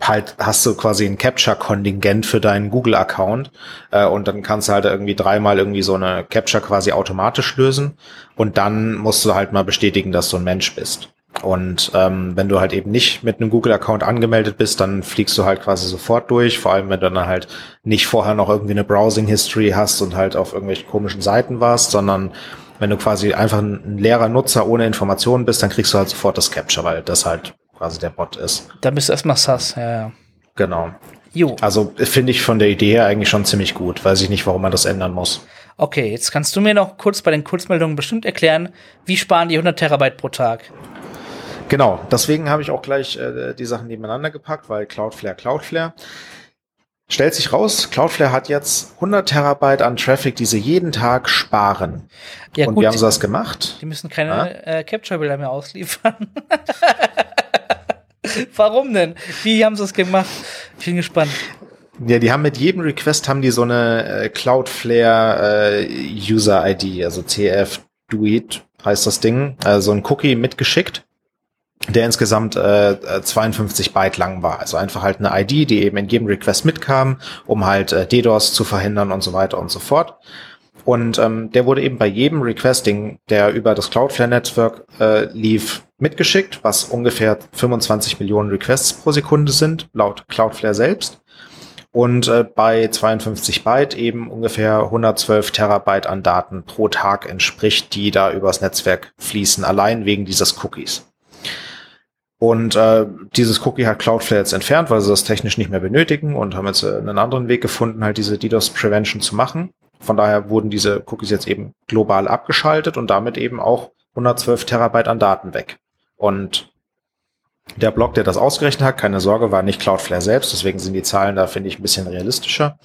S2: halt hast du quasi ein Capture-Kontingent für deinen Google-Account äh, und dann kannst du halt irgendwie dreimal irgendwie so eine Capture quasi automatisch lösen und dann musst du halt mal bestätigen, dass du ein Mensch bist. Und ähm, wenn du halt eben nicht mit einem Google-Account angemeldet bist, dann fliegst du halt quasi sofort durch, vor allem wenn du dann halt nicht vorher noch irgendwie eine Browsing-History hast und halt auf irgendwelchen komischen Seiten warst, sondern wenn du quasi einfach ein leerer Nutzer ohne Informationen bist, dann kriegst du halt sofort das Capture, weil das halt quasi der Bot ist.
S1: Da bist du erstmal sass, ja, ja.
S2: Genau.
S1: Jo.
S2: Also finde ich von der Idee her eigentlich schon ziemlich gut. Weiß ich nicht, warum man das ändern muss.
S1: Okay, jetzt kannst du mir noch kurz bei den Kurzmeldungen bestimmt erklären, wie sparen die 100 Terabyte pro Tag?
S2: Genau, deswegen habe ich auch gleich äh, die Sachen nebeneinander gepackt, weil Cloudflare, Cloudflare. Stellt sich raus, Cloudflare hat jetzt 100 Terabyte an Traffic, die sie jeden Tag sparen.
S1: Ja,
S2: Und
S1: gut,
S2: wie haben sie das gemacht?
S1: die müssen keine
S2: Ah.
S1: äh, Capture-Bilder mehr ausliefern. <laughs> Warum denn? Wie haben sie es gemacht? Ich bin gespannt.
S2: Ja, die haben mit jedem Request haben die so eine äh, Cloudflare äh, User ID, also CF Duit heißt das Ding, äh, so ein Cookie mitgeschickt, der insgesamt äh, äh, 52 Byte lang war. Also einfach halt eine ID, die eben in jedem Request mitkam, um halt äh, DDoS zu verhindern und so weiter und so fort. Und ähm, der wurde eben bei jedem Requesting, der über das Cloudflare-Netzwerk äh, lief, mitgeschickt, was ungefähr 25 Millionen Requests pro Sekunde sind, laut Cloudflare selbst. Und äh, bei 52 Byte eben ungefähr 112 Terabyte an Daten pro Tag entspricht, die da übers Netzwerk fließen, allein wegen dieses Cookies. Und äh, dieses Cookie hat Cloudflare jetzt entfernt, weil sie das technisch nicht mehr benötigen und haben jetzt äh, einen anderen Weg gefunden, halt diese DDoS Prevention zu machen. Von daher wurden diese Cookies jetzt eben global abgeschaltet und damit eben auch 112 Terabyte an Daten weg. Und der Blog, der das ausgerechnet hat, keine Sorge, war nicht Cloudflare selbst, deswegen sind die Zahlen da, finde ich, ein bisschen realistischer.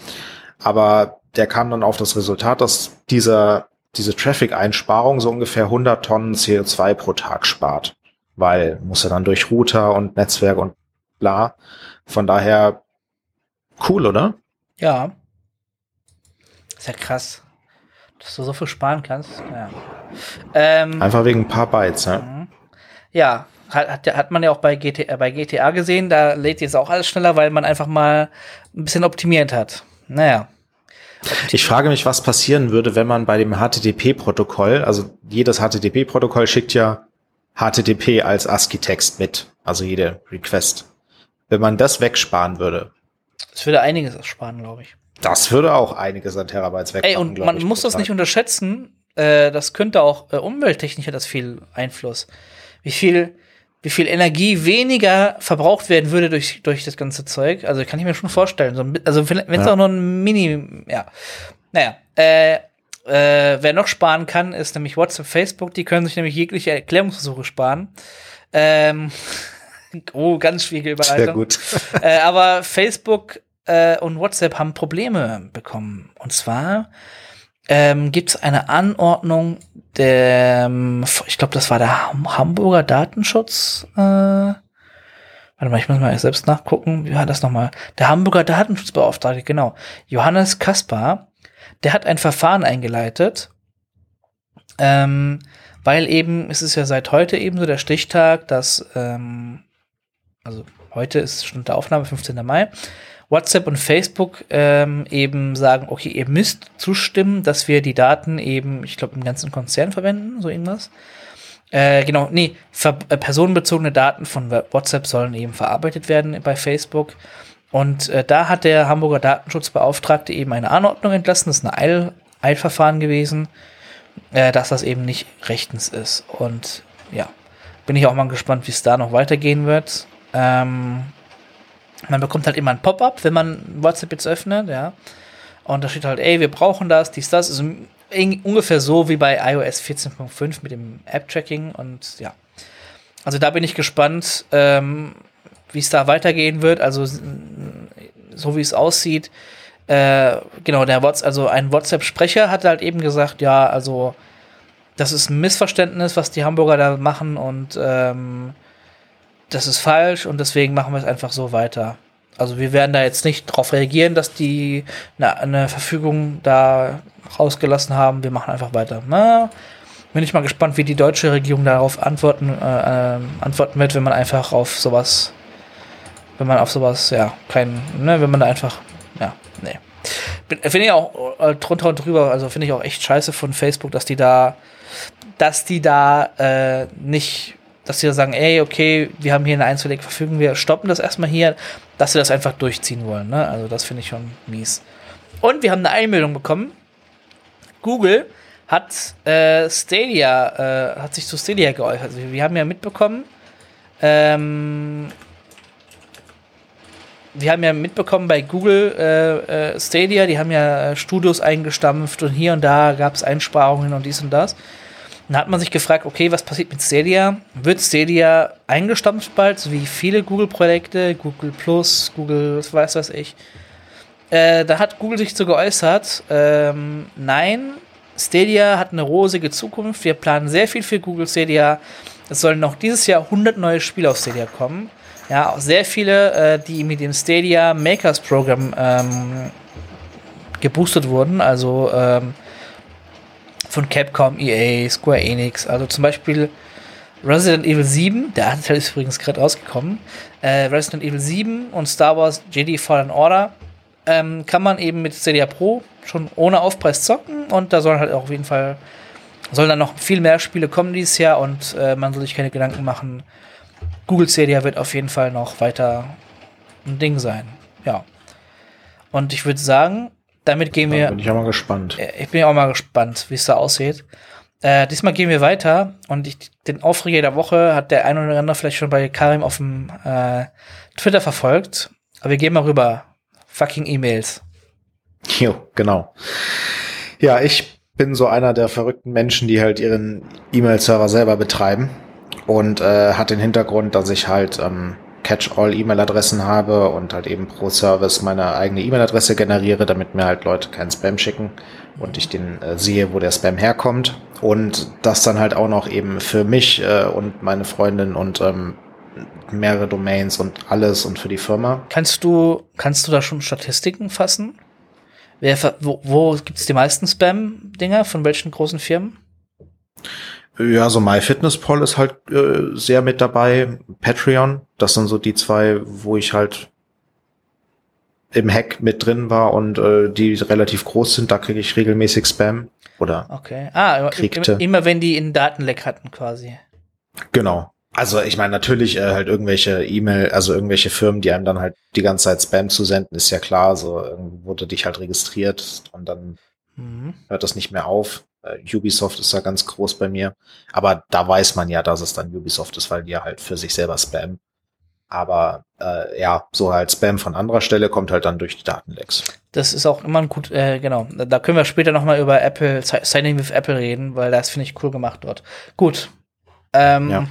S2: Aber der kam dann auf das Resultat, dass dieser, diese Traffic-Einsparung so ungefähr 100 Tonnen CO2 pro Tag spart. Weil muss er dann durch Router und Netzwerk und bla. Von daher cool, oder?
S1: Ja. Ist ja krass, dass du so viel sparen kannst. Ja. Ähm,
S2: Einfach wegen ein paar Bytes, ja.
S1: Mhm. Ja, hat, hat, man ja auch bei GTA, bei GTA gesehen, da lädt jetzt auch alles schneller, weil man einfach mal ein bisschen optimiert hat. Naja.
S2: Ich frage mich, was passieren würde, wenn man bei dem HTTP-Protokoll, also jedes HTTP-Protokoll schickt ja HTTP als ASCII-Text mit, also jede Request. Wenn man das wegsparen würde,
S1: Das würde einiges sparen, glaube ich.
S2: das würde auch einiges an Terabytes wegmachen.
S1: Ey, und man
S2: ich,
S1: muss
S2: pro
S1: das nicht unterschätzen. Äh, das könnte auch äh, umwelttechnisch hat das viel Einfluss. Wie viel, wie viel Energie weniger verbraucht werden würde durch, durch das ganze Zeug. Also kann ich mir schon vorstellen. So, ein also wenn es
S2: Ja.
S1: auch nur ein Mini, ja. Naja, äh, äh, wer noch sparen kann, ist nämlich WhatsApp, Facebook. Die können sich nämlich jegliche Erklärungsversuche sparen. Ähm, <laughs> oh, ganz schwierige Überleitung.
S2: Sehr gut. <laughs>
S1: äh, aber Facebook äh, und WhatsApp haben Probleme bekommen. Und zwar ähm, gibt es eine Anordnung der, ich glaube, das war der Ham Hamburger Datenschutz. Äh, warte mal, ich muss mal selbst nachgucken. Wie war das nochmal? Der Hamburger Datenschutzbeauftragte, genau. Johannes Kaspar, der hat ein Verfahren eingeleitet, ähm, weil eben, es ist ja seit heute eben so der Stichtag, dass, ähm, also heute ist Stunde der Aufnahme, 15. Mai, WhatsApp und Facebook ähm, eben sagen, okay, ihr müsst zustimmen, dass wir die Daten eben, ich glaube, im ganzen Konzern verwenden, so irgendwas. Äh, genau, nee, äh, personenbezogene Daten von WhatsApp sollen eben verarbeitet werden bei Facebook. Und äh, da hat der Hamburger Datenschutzbeauftragte eben eine Anordnung entlassen, das ist ein Eil Eilverfahren gewesen, äh, dass das eben nicht rechtens ist. Und ja, bin ich auch mal gespannt, wie es da noch weitergehen wird. Ähm, man bekommt halt immer ein Pop-up, wenn man WhatsApp jetzt öffnet, ja. Und da steht halt, ey, wir brauchen das, dies, das. Also ungefähr so wie bei iOS 14.5 mit dem App-Tracking und ja. Also da bin ich gespannt, ähm, wie es da weitergehen wird. Also so wie es aussieht, äh, genau, der WhatsApp, also ein WhatsApp-Sprecher hat halt eben gesagt, ja, also das ist ein Missverständnis, was die Hamburger da machen und ähm, das ist falsch und deswegen machen wir es einfach so weiter. Also wir werden da jetzt nicht darauf reagieren, dass die eine, eine, Verfügung da rausgelassen haben. Wir machen einfach weiter. Na, bin ich mal gespannt, wie die deutsche Regierung darauf antworten, äh, äh, antworten wird, wenn man einfach auf sowas, wenn man auf sowas, ja, kein, ne, wenn man da einfach, ja, nee. Finde ich auch äh, drunter und drüber, also finde ich auch echt scheiße von Facebook, dass die da, dass die da äh, nicht dass sie da sagen, ey, okay, wir haben hier eine einstweilige Verfügung, wir stoppen das erstmal hier, dass sie das einfach durchziehen wollen. Ne? Also das finde ich schon mies. Und wir haben eine Einmeldung bekommen. Google hat äh, Stadia, äh, hat sich zu Stadia geäußert. Also wir haben ja mitbekommen, ähm, wir haben ja mitbekommen bei Google äh, äh Stadia, die haben ja äh, Studios eingestampft und hier und da gab es Einsparungen und dies und das. Dann hat man sich gefragt, okay, was passiert mit Stadia? Wird Stadia eingestampft bald, so wie viele Google-Projekte, Google Plus, Google, was weiß was ich. Äh, da hat Google sich so geäußert, ähm, nein, Stadia hat eine rosige Zukunft. Wir planen sehr viel für Google Stadia. Es sollen noch dieses Jahr 100 neue Spiele auf Stadia kommen. Ja, auch sehr viele, äh, die mit dem Stadia Makers Program ähm, geboostet wurden. Also ähm, von Capcom, EA, Square Enix. Also zum Beispiel Resident Evil 7, der Anteil ist übrigens gerade rausgekommen. Äh, Resident Evil 7 und Star Wars Jedi Fallen Order ähm, kann man eben mit Stadia Pro schon ohne Aufpreis zocken und da sollen halt auch auf jeden Fall sollen dann noch viel mehr Spiele kommen dieses Jahr und äh, man soll sich keine Gedanken machen. Google Stadia wird auf jeden Fall noch weiter ein Ding sein. Ja. Und ich würde sagen, damit gehen
S2: da
S1: wir.
S2: Bin ich auch mal gespannt.
S1: Ich bin auch mal gespannt, wie es da aussieht. Äh, diesmal gehen wir weiter und ich, den Aufreger der Woche hat der ein oder andere vielleicht schon bei Karim auf dem äh, Twitter verfolgt. Aber wir gehen mal rüber. Fucking E-Mails.
S2: Jo, genau. Ja, ich bin so einer der verrückten Menschen, die halt ihren E-Mail-Server selber betreiben und äh, hat den Hintergrund, dass ich halt ähm, Catch-all-E-Mail-Adressen habe und halt eben pro Service meine eigene E-Mail-Adresse generiere, damit mir halt Leute keinen Spam schicken und ich den äh, sehe, wo der Spam herkommt. Und das dann halt auch noch eben für mich äh, und meine Freundin und ähm, mehrere Domains und alles und für die Firma.
S1: Kannst du, kannst du da schon Statistiken fassen? Wer, wo, wo gibt es die meisten Spam-Dinger? Von welchen großen Firmen?
S2: Ja, so MyFitnessPal ist halt äh, sehr mit dabei. Patreon, das sind so die zwei, wo ich halt im Hack mit drin war und äh, die relativ groß sind, da kriege ich regelmäßig Spam oder
S1: okay. Ah, kriegte. immer wenn die in Datenleck hatten quasi.
S2: Genau. Also ich meine natürlich äh, halt irgendwelche E-Mail, also irgendwelche Firmen, die einem dann halt die ganze Zeit Spam zu senden, ist ja klar. So wurde dich halt registriert und dann mhm. hört das nicht mehr auf. Uh, Ubisoft ist da ganz groß bei mir. Aber da weiß man ja, dass es dann Ubisoft ist, weil die ja halt für sich selber spammen. Aber äh, ja, so halt Spam von anderer Stelle kommt halt dann durch die Datenlecks.
S1: Das ist auch immer ein gut, äh, genau. Da können wir später noch mal über Apple, Signing with Apple reden, weil das finde ich cool gemacht dort. Gut. Ähm,
S2: ja.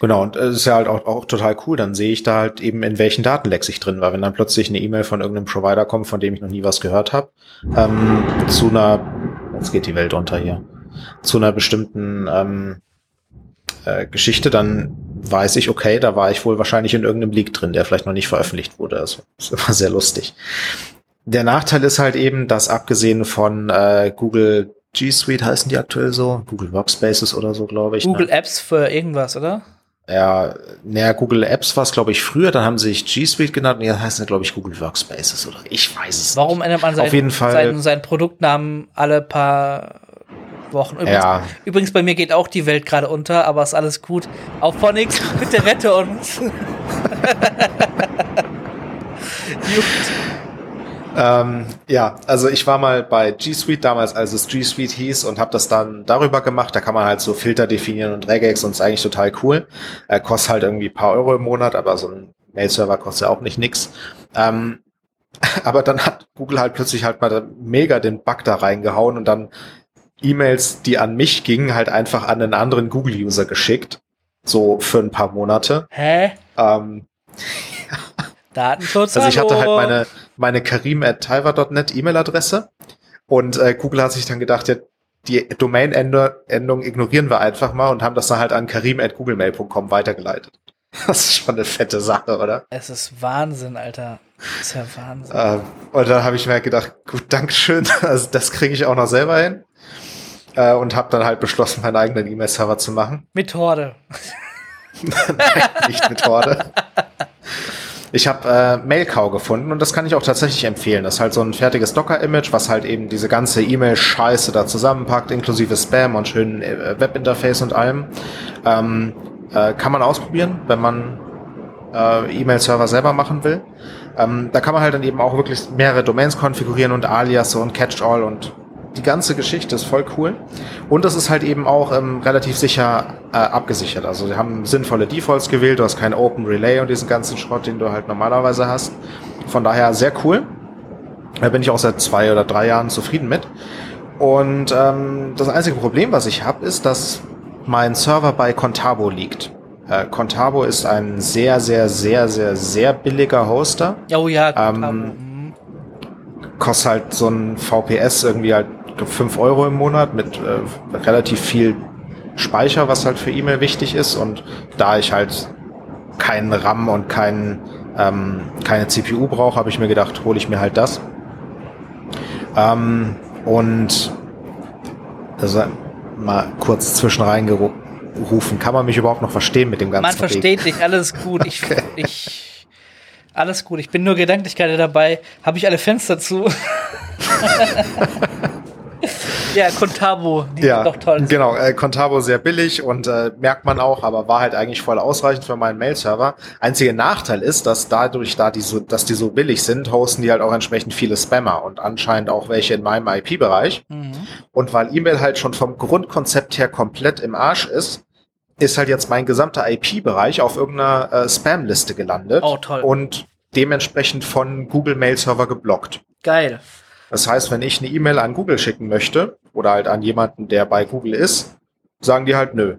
S2: Genau, und es ist ja halt auch, auch total cool. Dann sehe ich da halt eben, in welchen Datenlecks ich drin war. Wenn dann plötzlich eine E-Mail von irgendeinem Provider kommt, von dem ich noch nie was gehört habe, ähm, zu einer jetzt geht die Welt unter hier, zu einer bestimmten ähm, äh, Geschichte, dann weiß ich, okay, da war ich wohl wahrscheinlich in irgendeinem Leak drin, der vielleicht noch nicht veröffentlicht wurde. <laughs> Das ist immer sehr lustig. Der Nachteil ist halt eben, dass abgesehen von äh, Google G Suite heißen die aktuell so, Google Workspaces oder so, glaube ich.
S1: Ne? Google ne? Apps für irgendwas, oder?
S2: Ja, naja, Google Apps war es, glaube ich, früher, dann haben sie sich G Suite genannt und jetzt heißen sie, glaube ich, Google Workspaces oder ich weiß es
S1: Warum nicht. ändert man seinen,
S2: Auf jeden Fall.
S1: seinen, seinen Produktnamen alle paar Wochen? Übrigens,
S2: ja.
S1: übrigens, bei mir geht auch die Welt gerade unter, aber ist alles gut. Auf Phonics, bitte rette uns. <laughs> <laughs>
S2: ähm, ja, also ich war mal bei G Suite damals, als es G Suite hieß und habe das dann darüber gemacht. Da kann man halt so Filter definieren und Regex und ist eigentlich total cool. Äh, kostet halt irgendwie paar Euro im Monat, aber so ein Mail-Server kostet ja auch nicht nix. Ähm, <laughs> aber dann hat Google halt plötzlich halt mal mega den Bug da reingehauen und dann E-Mails, die an mich gingen, halt einfach an einen anderen Google-User geschickt. So für ein paar Monate.
S1: Hä?
S2: Ähm,
S1: Datenschutz.
S2: also ich hatte halt meine, meine karim.taiwa.net E-Mail-Adresse und äh, Google hat sich dann gedacht, ja, die Domain-Endung ignorieren wir einfach mal und haben das dann halt an karim.googlemail.com weitergeleitet. <laughs> Das ist schon eine fette Sache, oder?
S1: Es ist Wahnsinn, Alter. Das ist ja Wahnsinn.
S2: Äh, und dann habe ich mir halt gedacht, gut, Dankeschön, <laughs> also das kriege ich auch noch selber hin. Äh, und habe dann halt beschlossen, meinen eigenen E-Mail-Server zu machen.
S1: Mit Horde. <laughs>
S2: Nicht mit Horde. Ich habe äh, Mailcow gefunden und das kann ich auch tatsächlich empfehlen. Das ist halt so ein fertiges Docker-Image, was halt eben diese ganze E-Mail-Scheiße da zusammenpackt, inklusive Spam und schönen äh, Webinterface und allem. Ähm, äh, kann man ausprobieren, wenn man äh, E-Mail-Server selber machen will. Ähm, da kann man halt dann eben auch wirklich mehrere Domains konfigurieren und Alias und Catch-all und die ganze Geschichte ist voll cool. Und das ist halt eben auch ähm, relativ sicher äh, abgesichert. Also sie haben sinnvolle Defaults gewählt, du hast kein Open Relay und diesen ganzen Schrott, den du halt normalerweise hast. Von daher sehr cool. Da bin ich auch seit zwei oder drei Jahren zufrieden mit. Und ähm, das einzige Problem, was ich habe, ist, dass mein Server bei Contabo liegt. Äh, Contabo ist ein sehr, sehr, sehr, sehr, sehr billiger Hoster.
S1: Oh ja,
S2: Ähm,
S1: ähm,
S2: Kostet halt so ein VPS irgendwie halt 5 Euro im Monat mit äh, relativ viel Speicher, was halt für E-Mail wichtig ist. Und da ich halt keinen RAM und keinen, ähm, keine CPU brauche, habe ich mir gedacht, hole ich mir halt das. Ähm, und also mal kurz zwischen reingerufen, kann man mich überhaupt noch verstehen mit dem ganzen
S1: man versteht dich, alles gut. <laughs> Ich, ich, alles gut. Ich bin nur gedanklich gerade dabei. Habe ich alle Fenster zu? <laughs> <laughs> ja, Contabo, die
S2: ja,
S1: sind doch toll.
S2: Genau, äh, Contabo sehr billig und äh, merkt man auch, aber war halt eigentlich voll ausreichend für meinen Mail-Server. Einziger Nachteil ist, dass dadurch, da die so, dass die so billig sind, hosten die halt auch entsprechend viele Spammer und anscheinend auch welche in meinem IP-Bereich.
S1: Mhm.
S2: Und weil E-Mail halt schon vom Grundkonzept her komplett im Arsch ist, ist halt jetzt mein gesamter IP-Bereich auf irgendeiner äh, Spam-Liste gelandet
S1: Oh, toll.
S2: und dementsprechend von Google Mail Server geblockt.
S1: Geil.
S2: Das heißt, wenn ich eine E-Mail an Google schicken möchte oder halt an jemanden, der bei Google ist, sagen die halt nö.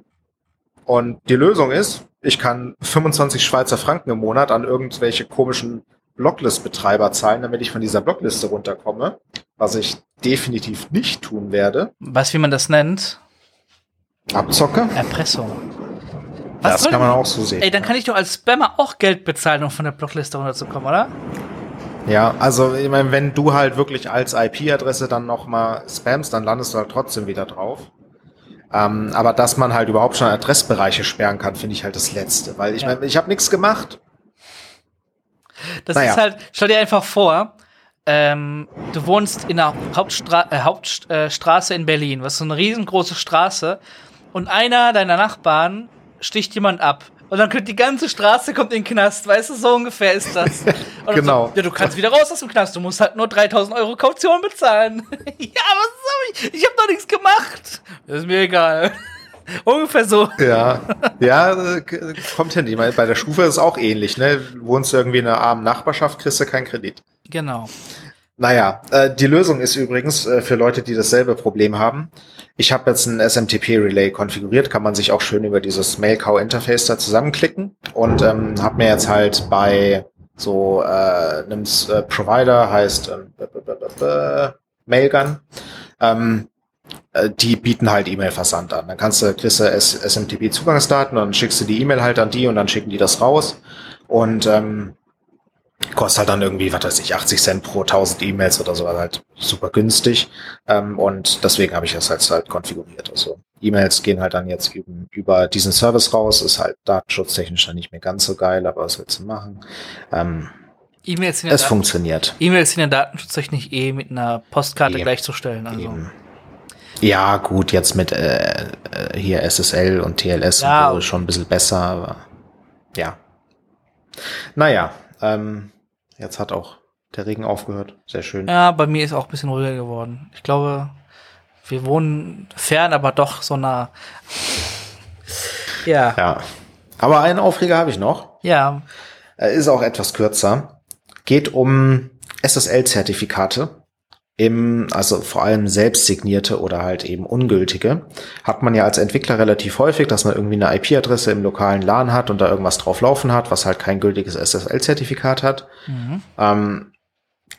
S2: Und die Lösung ist, ich kann 25 Schweizer Franken im Monat an irgendwelche komischen Blocklist-Betreiber zahlen, damit ich von dieser Blockliste runterkomme, was ich definitiv nicht tun werde.
S1: Du, wie man das nennt?
S2: Abzocke?
S1: Erpressung.
S2: das
S1: soll-
S2: kann man auch so sehen.
S1: Ey, dann kann ich doch als Spammer auch Geld bezahlen, um von der Blockliste runterzukommen, oder?
S2: Ja, also ich meine, wenn du halt wirklich als IP-Adresse dann nochmal spamst, dann landest du halt trotzdem wieder drauf. Ähm, aber dass man halt überhaupt schon Adressbereiche sperren kann, finde ich halt das Letzte. Weil ich
S1: Ja.
S2: meine, ich habe nichts gemacht.
S1: Das
S2: Naja.
S1: ist halt, stell dir einfach vor, ähm, du wohnst in einer Hauptstra äh, Hauptstraße in Berlin, was ist so eine riesengroße Straße, und einer deiner Nachbarn sticht jemand ab. Und dann kommt die ganze Straße kommt in den Knast, weißt du, so ungefähr ist das. <laughs> Und
S2: Genau.
S1: So, ja, du kannst wieder raus aus dem Knast, du musst halt nur 3000 Euro Kaution bezahlen. <laughs> ja, was soll ich? Ich hab doch nichts gemacht. Das ist mir egal. <laughs> ungefähr so.
S2: Ja, ja, äh, kommt hin. Ich meine, bei der Stufe ist es auch ähnlich. Ne? Wohnst du irgendwie in einer armen Nachbarschaft, kriegst du keinen Kredit.
S1: Genau.
S2: Naja, äh, die Lösung ist übrigens äh, für Leute, die dasselbe Problem haben. Ich habe jetzt ein SMTP-Relay konfiguriert, kann man sich auch schön über dieses Mailcow-Interface da zusammenklicken und ähm, habe mir jetzt halt bei so äh, einem äh, Provider, heißt b- Mailgun, ähm, äh, die bieten halt E-Mail-Versand an. Dann kannst du, kriegst du SMTP-Zugangsdaten, dann schickst du die E-Mail halt an die und dann schicken die das raus. Und ähm, kostet halt dann irgendwie, was weiß ich, 80 Cent pro 1000 E-Mails oder so, halt super günstig. Ähm, und deswegen habe ich das halt, halt konfiguriert. Also E-Mails gehen halt dann jetzt eben über diesen Service raus, ist halt datenschutztechnisch dann nicht mehr ganz so geil, aber was willst du machen? Ähm,
S1: E-Mails sind ja
S2: es funktioniert.
S1: E-Mails sind ja datenschutztechnisch eh mit einer Postkarte
S2: Eben.
S1: gleichzustellen. Also.
S2: Eben. Ja, gut, jetzt mit äh, äh, hier SSL und TLS
S1: Ja.
S2: und so schon ein bisschen besser, aber ja. Naja, ähm, Jetzt hat auch der Regen aufgehört. Sehr schön.
S1: Ja, bei mir ist auch ein bisschen ruhiger geworden. Ich glaube, wir wohnen fern, aber doch so nah.
S2: ja. Ja. Aber einen Aufreger habe ich noch.
S1: Ja.
S2: Ist auch etwas kürzer. Geht um SSL-Zertifikate im, also vor allem selbst signierte oder halt eben ungültige, hat man ja als Entwickler relativ häufig, dass man irgendwie eine IP-Adresse im lokalen LAN hat und da irgendwas drauf laufen hat, was halt kein gültiges SSL-Zertifikat hat. Mhm. Ähm,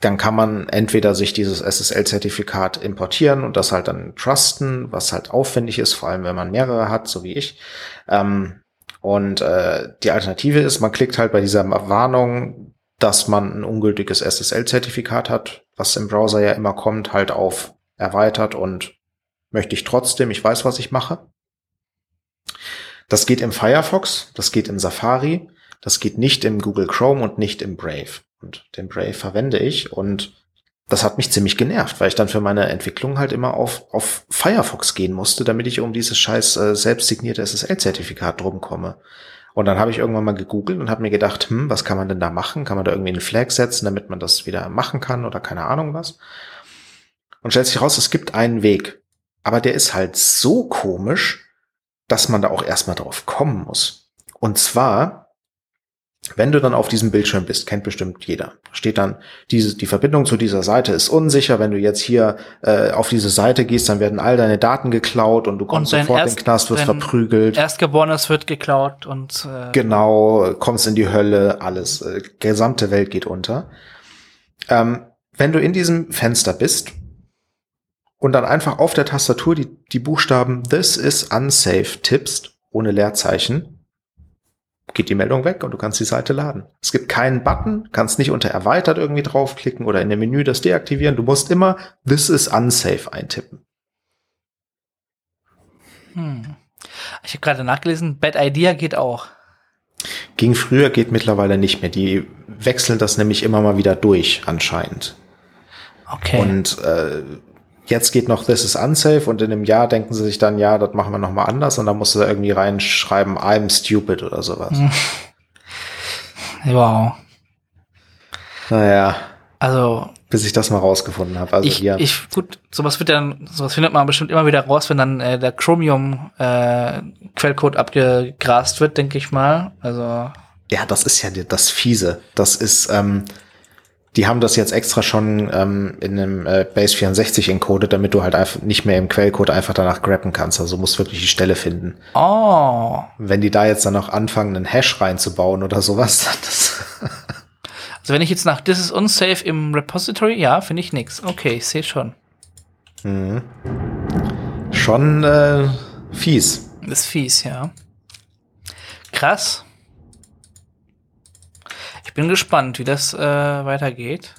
S2: dann kann man entweder sich dieses SSL-Zertifikat importieren und das halt dann trusten, was halt aufwendig ist, vor allem wenn man mehrere hat, so wie ich. Ähm, und äh, die Alternative ist, man klickt halt bei dieser Warnung, dass man ein ungültiges SSL-Zertifikat hat, was im Browser ja immer kommt, halt auf erweitert und möchte ich trotzdem, ich weiß, was ich mache. Das geht im Firefox, das geht im Safari, das geht nicht im Google Chrome und nicht im Brave. Und den Brave verwende ich und das hat mich ziemlich genervt, weil ich dann für meine Entwicklung halt immer auf, auf Firefox gehen musste, damit ich um dieses scheiß äh, selbstsignierte SSL-Zertifikat drum komme. Und dann habe ich irgendwann mal gegoogelt und habe mir gedacht, hm, was kann man denn da machen? Kann man da irgendwie einen Flag setzen, damit man das wieder machen kann oder keine Ahnung was? Und stellt sich raus, es gibt einen Weg. Aber der ist halt so komisch, dass man da auch erstmal drauf kommen muss. Und zwar wenn du dann auf diesem Bildschirm bist, kennt bestimmt jeder, steht dann, diese, die Verbindung zu dieser Seite ist unsicher. Wenn du jetzt hier äh, auf diese Seite gehst, dann werden all deine Daten geklaut und du kommst und sofort erst, in den Knast, wirst verprügelt.
S1: Erstgeborenes wird geklaut und
S2: äh, genau, kommst in die Hölle, alles, äh, gesamte Welt geht unter. Ähm, wenn du in diesem Fenster bist und dann einfach auf der Tastatur die, die Buchstaben This is unsafe tippst, ohne Leerzeichen, geht die Meldung weg und du kannst die Seite laden. Es gibt keinen Button, kannst nicht unter erweitert irgendwie draufklicken oder in dem Menü das deaktivieren. Du musst immer This is unsafe eintippen.
S1: Hm. Ich habe gerade nachgelesen, Bad Idea geht auch.
S2: Ging früher, geht mittlerweile nicht mehr. Die wechseln das nämlich immer mal wieder durch, anscheinend.
S1: Okay.
S2: Und äh, jetzt geht noch This is unsafe und in einem Jahr denken sie sich dann, ja, das machen wir noch mal anders und dann musst du da irgendwie reinschreiben, I'm stupid oder sowas.
S1: wow.
S2: Naja.
S1: Also.
S2: Bis ich das mal rausgefunden habe. Also
S1: ich, hier. ich, gut, sowas wird dann, sowas findet man bestimmt immer wieder raus, wenn dann äh, der Chromium äh, Quellcode abgegrast wird, denke ich mal. Also.
S2: Ja, das ist ja das Fiese. Das ist, ähm, die haben das jetzt extra schon ähm, in einem äh, Base 64 encoded, damit du halt einfach nicht mehr im Quellcode einfach danach grabben kannst. Also musst wirklich die Stelle finden.
S1: Oh.
S2: Wenn die da jetzt dann noch anfangen, einen Hash reinzubauen oder sowas, <laughs> das
S1: Also wenn ich jetzt nach This is unsafe im Repository, ja, finde ich nix. Okay, ich sehe schon.
S2: Mhm. Schon äh, fies.
S1: Das ist fies, ja. Krass. Ich bin gespannt, wie das äh, weitergeht.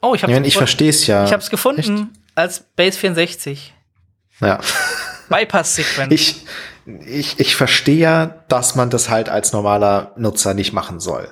S2: Oh, ich hab's ja, Ich verstehe es ja.
S1: Ich hab's gefunden Echt? als Base 64.
S2: Ja.
S1: Bypass-Sequenz.
S2: Ich, ich, ich verstehe ja, dass man das halt als normaler Nutzer nicht machen soll.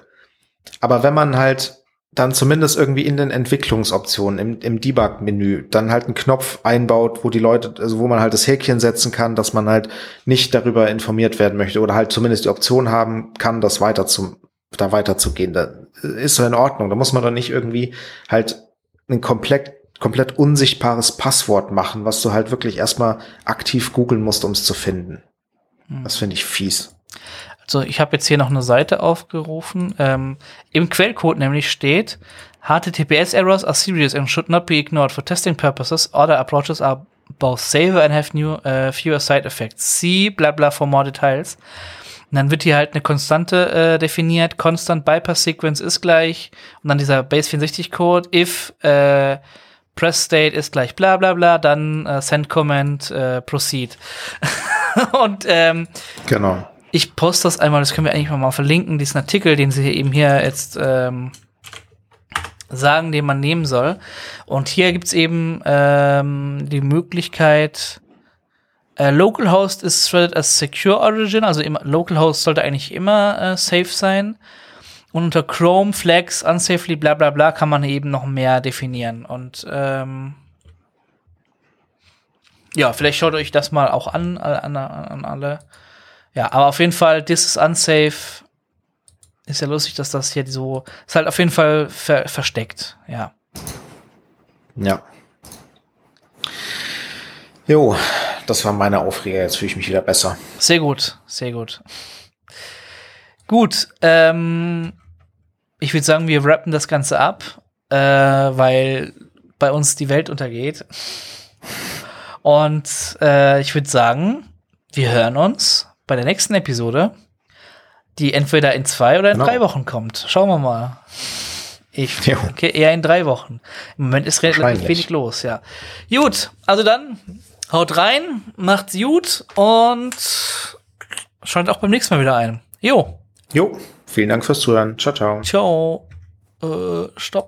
S2: Aber wenn man halt dann zumindest irgendwie in den Entwicklungsoptionen, im, im Debug-Menü, dann halt einen Knopf einbaut, wo die Leute, also wo man halt das Häkchen setzen kann, dass man halt nicht darüber informiert werden möchte oder halt zumindest die Option haben kann, das weiter zu da weiterzugehen. Da ist so in Ordnung. Da muss man doch nicht irgendwie halt ein komplett komplett unsichtbares Passwort machen, was du halt wirklich erstmal aktiv googeln musst, um es zu finden. Hm. Das finde ich fies.
S1: Also ich habe jetzt hier noch eine Seite aufgerufen. Ähm, Im Quellcode nämlich steht, HTTPS errors are serious and should not be ignored for testing purposes. Other approaches are both safer and have new, uh, fewer side effects. See bla bla for more details. Und dann wird hier halt eine Konstante äh, definiert. Constant Bypass Sequence ist gleich. Und dann dieser Base 64 Code. If äh, Press State ist gleich bla bla bla, dann äh, Send Command äh, Proceed. <laughs> und ähm,
S2: genau.
S1: Ich poste das einmal, das können wir eigentlich mal verlinken, diesen Artikel, den sie eben hier jetzt ähm, sagen, den man nehmen soll. Und hier gibt's eben ähm, die Möglichkeit, äh, Localhost ist threaded as Secure Origin, also immer, Localhost sollte eigentlich immer äh, safe sein. Und unter Chrome, Flags, Unsafely, bla bla bla kann man eben noch mehr definieren. Und ähm, ja, vielleicht schaut euch das mal auch an, an, an alle. Ja, aber auf jeden Fall, this is unsafe Ist ja lustig, dass das hier so ist halt auf jeden Fall ver versteckt, ja.
S2: Ja. Jo, das war meine Aufreger. Jetzt fühle ich mich wieder besser.
S1: Sehr gut, sehr gut. Gut, ähm, ich würde sagen, wir rappen das Ganze ab, äh, weil bei uns die Welt untergeht. Und äh, ich würde sagen, wir hören uns bei der nächsten Episode, die entweder in zwei oder in
S2: Genau.
S1: drei Wochen kommt. Schauen wir mal. Ich okay, eher in drei Wochen. Im Moment ist relativ wenig los, ja. Gut, also dann haut rein, macht's gut und schaut auch beim nächsten Mal wieder ein. Jo,
S2: Jo, vielen Dank fürs Zuhören. Ciao, ciao.
S1: ciao. Äh, stopp.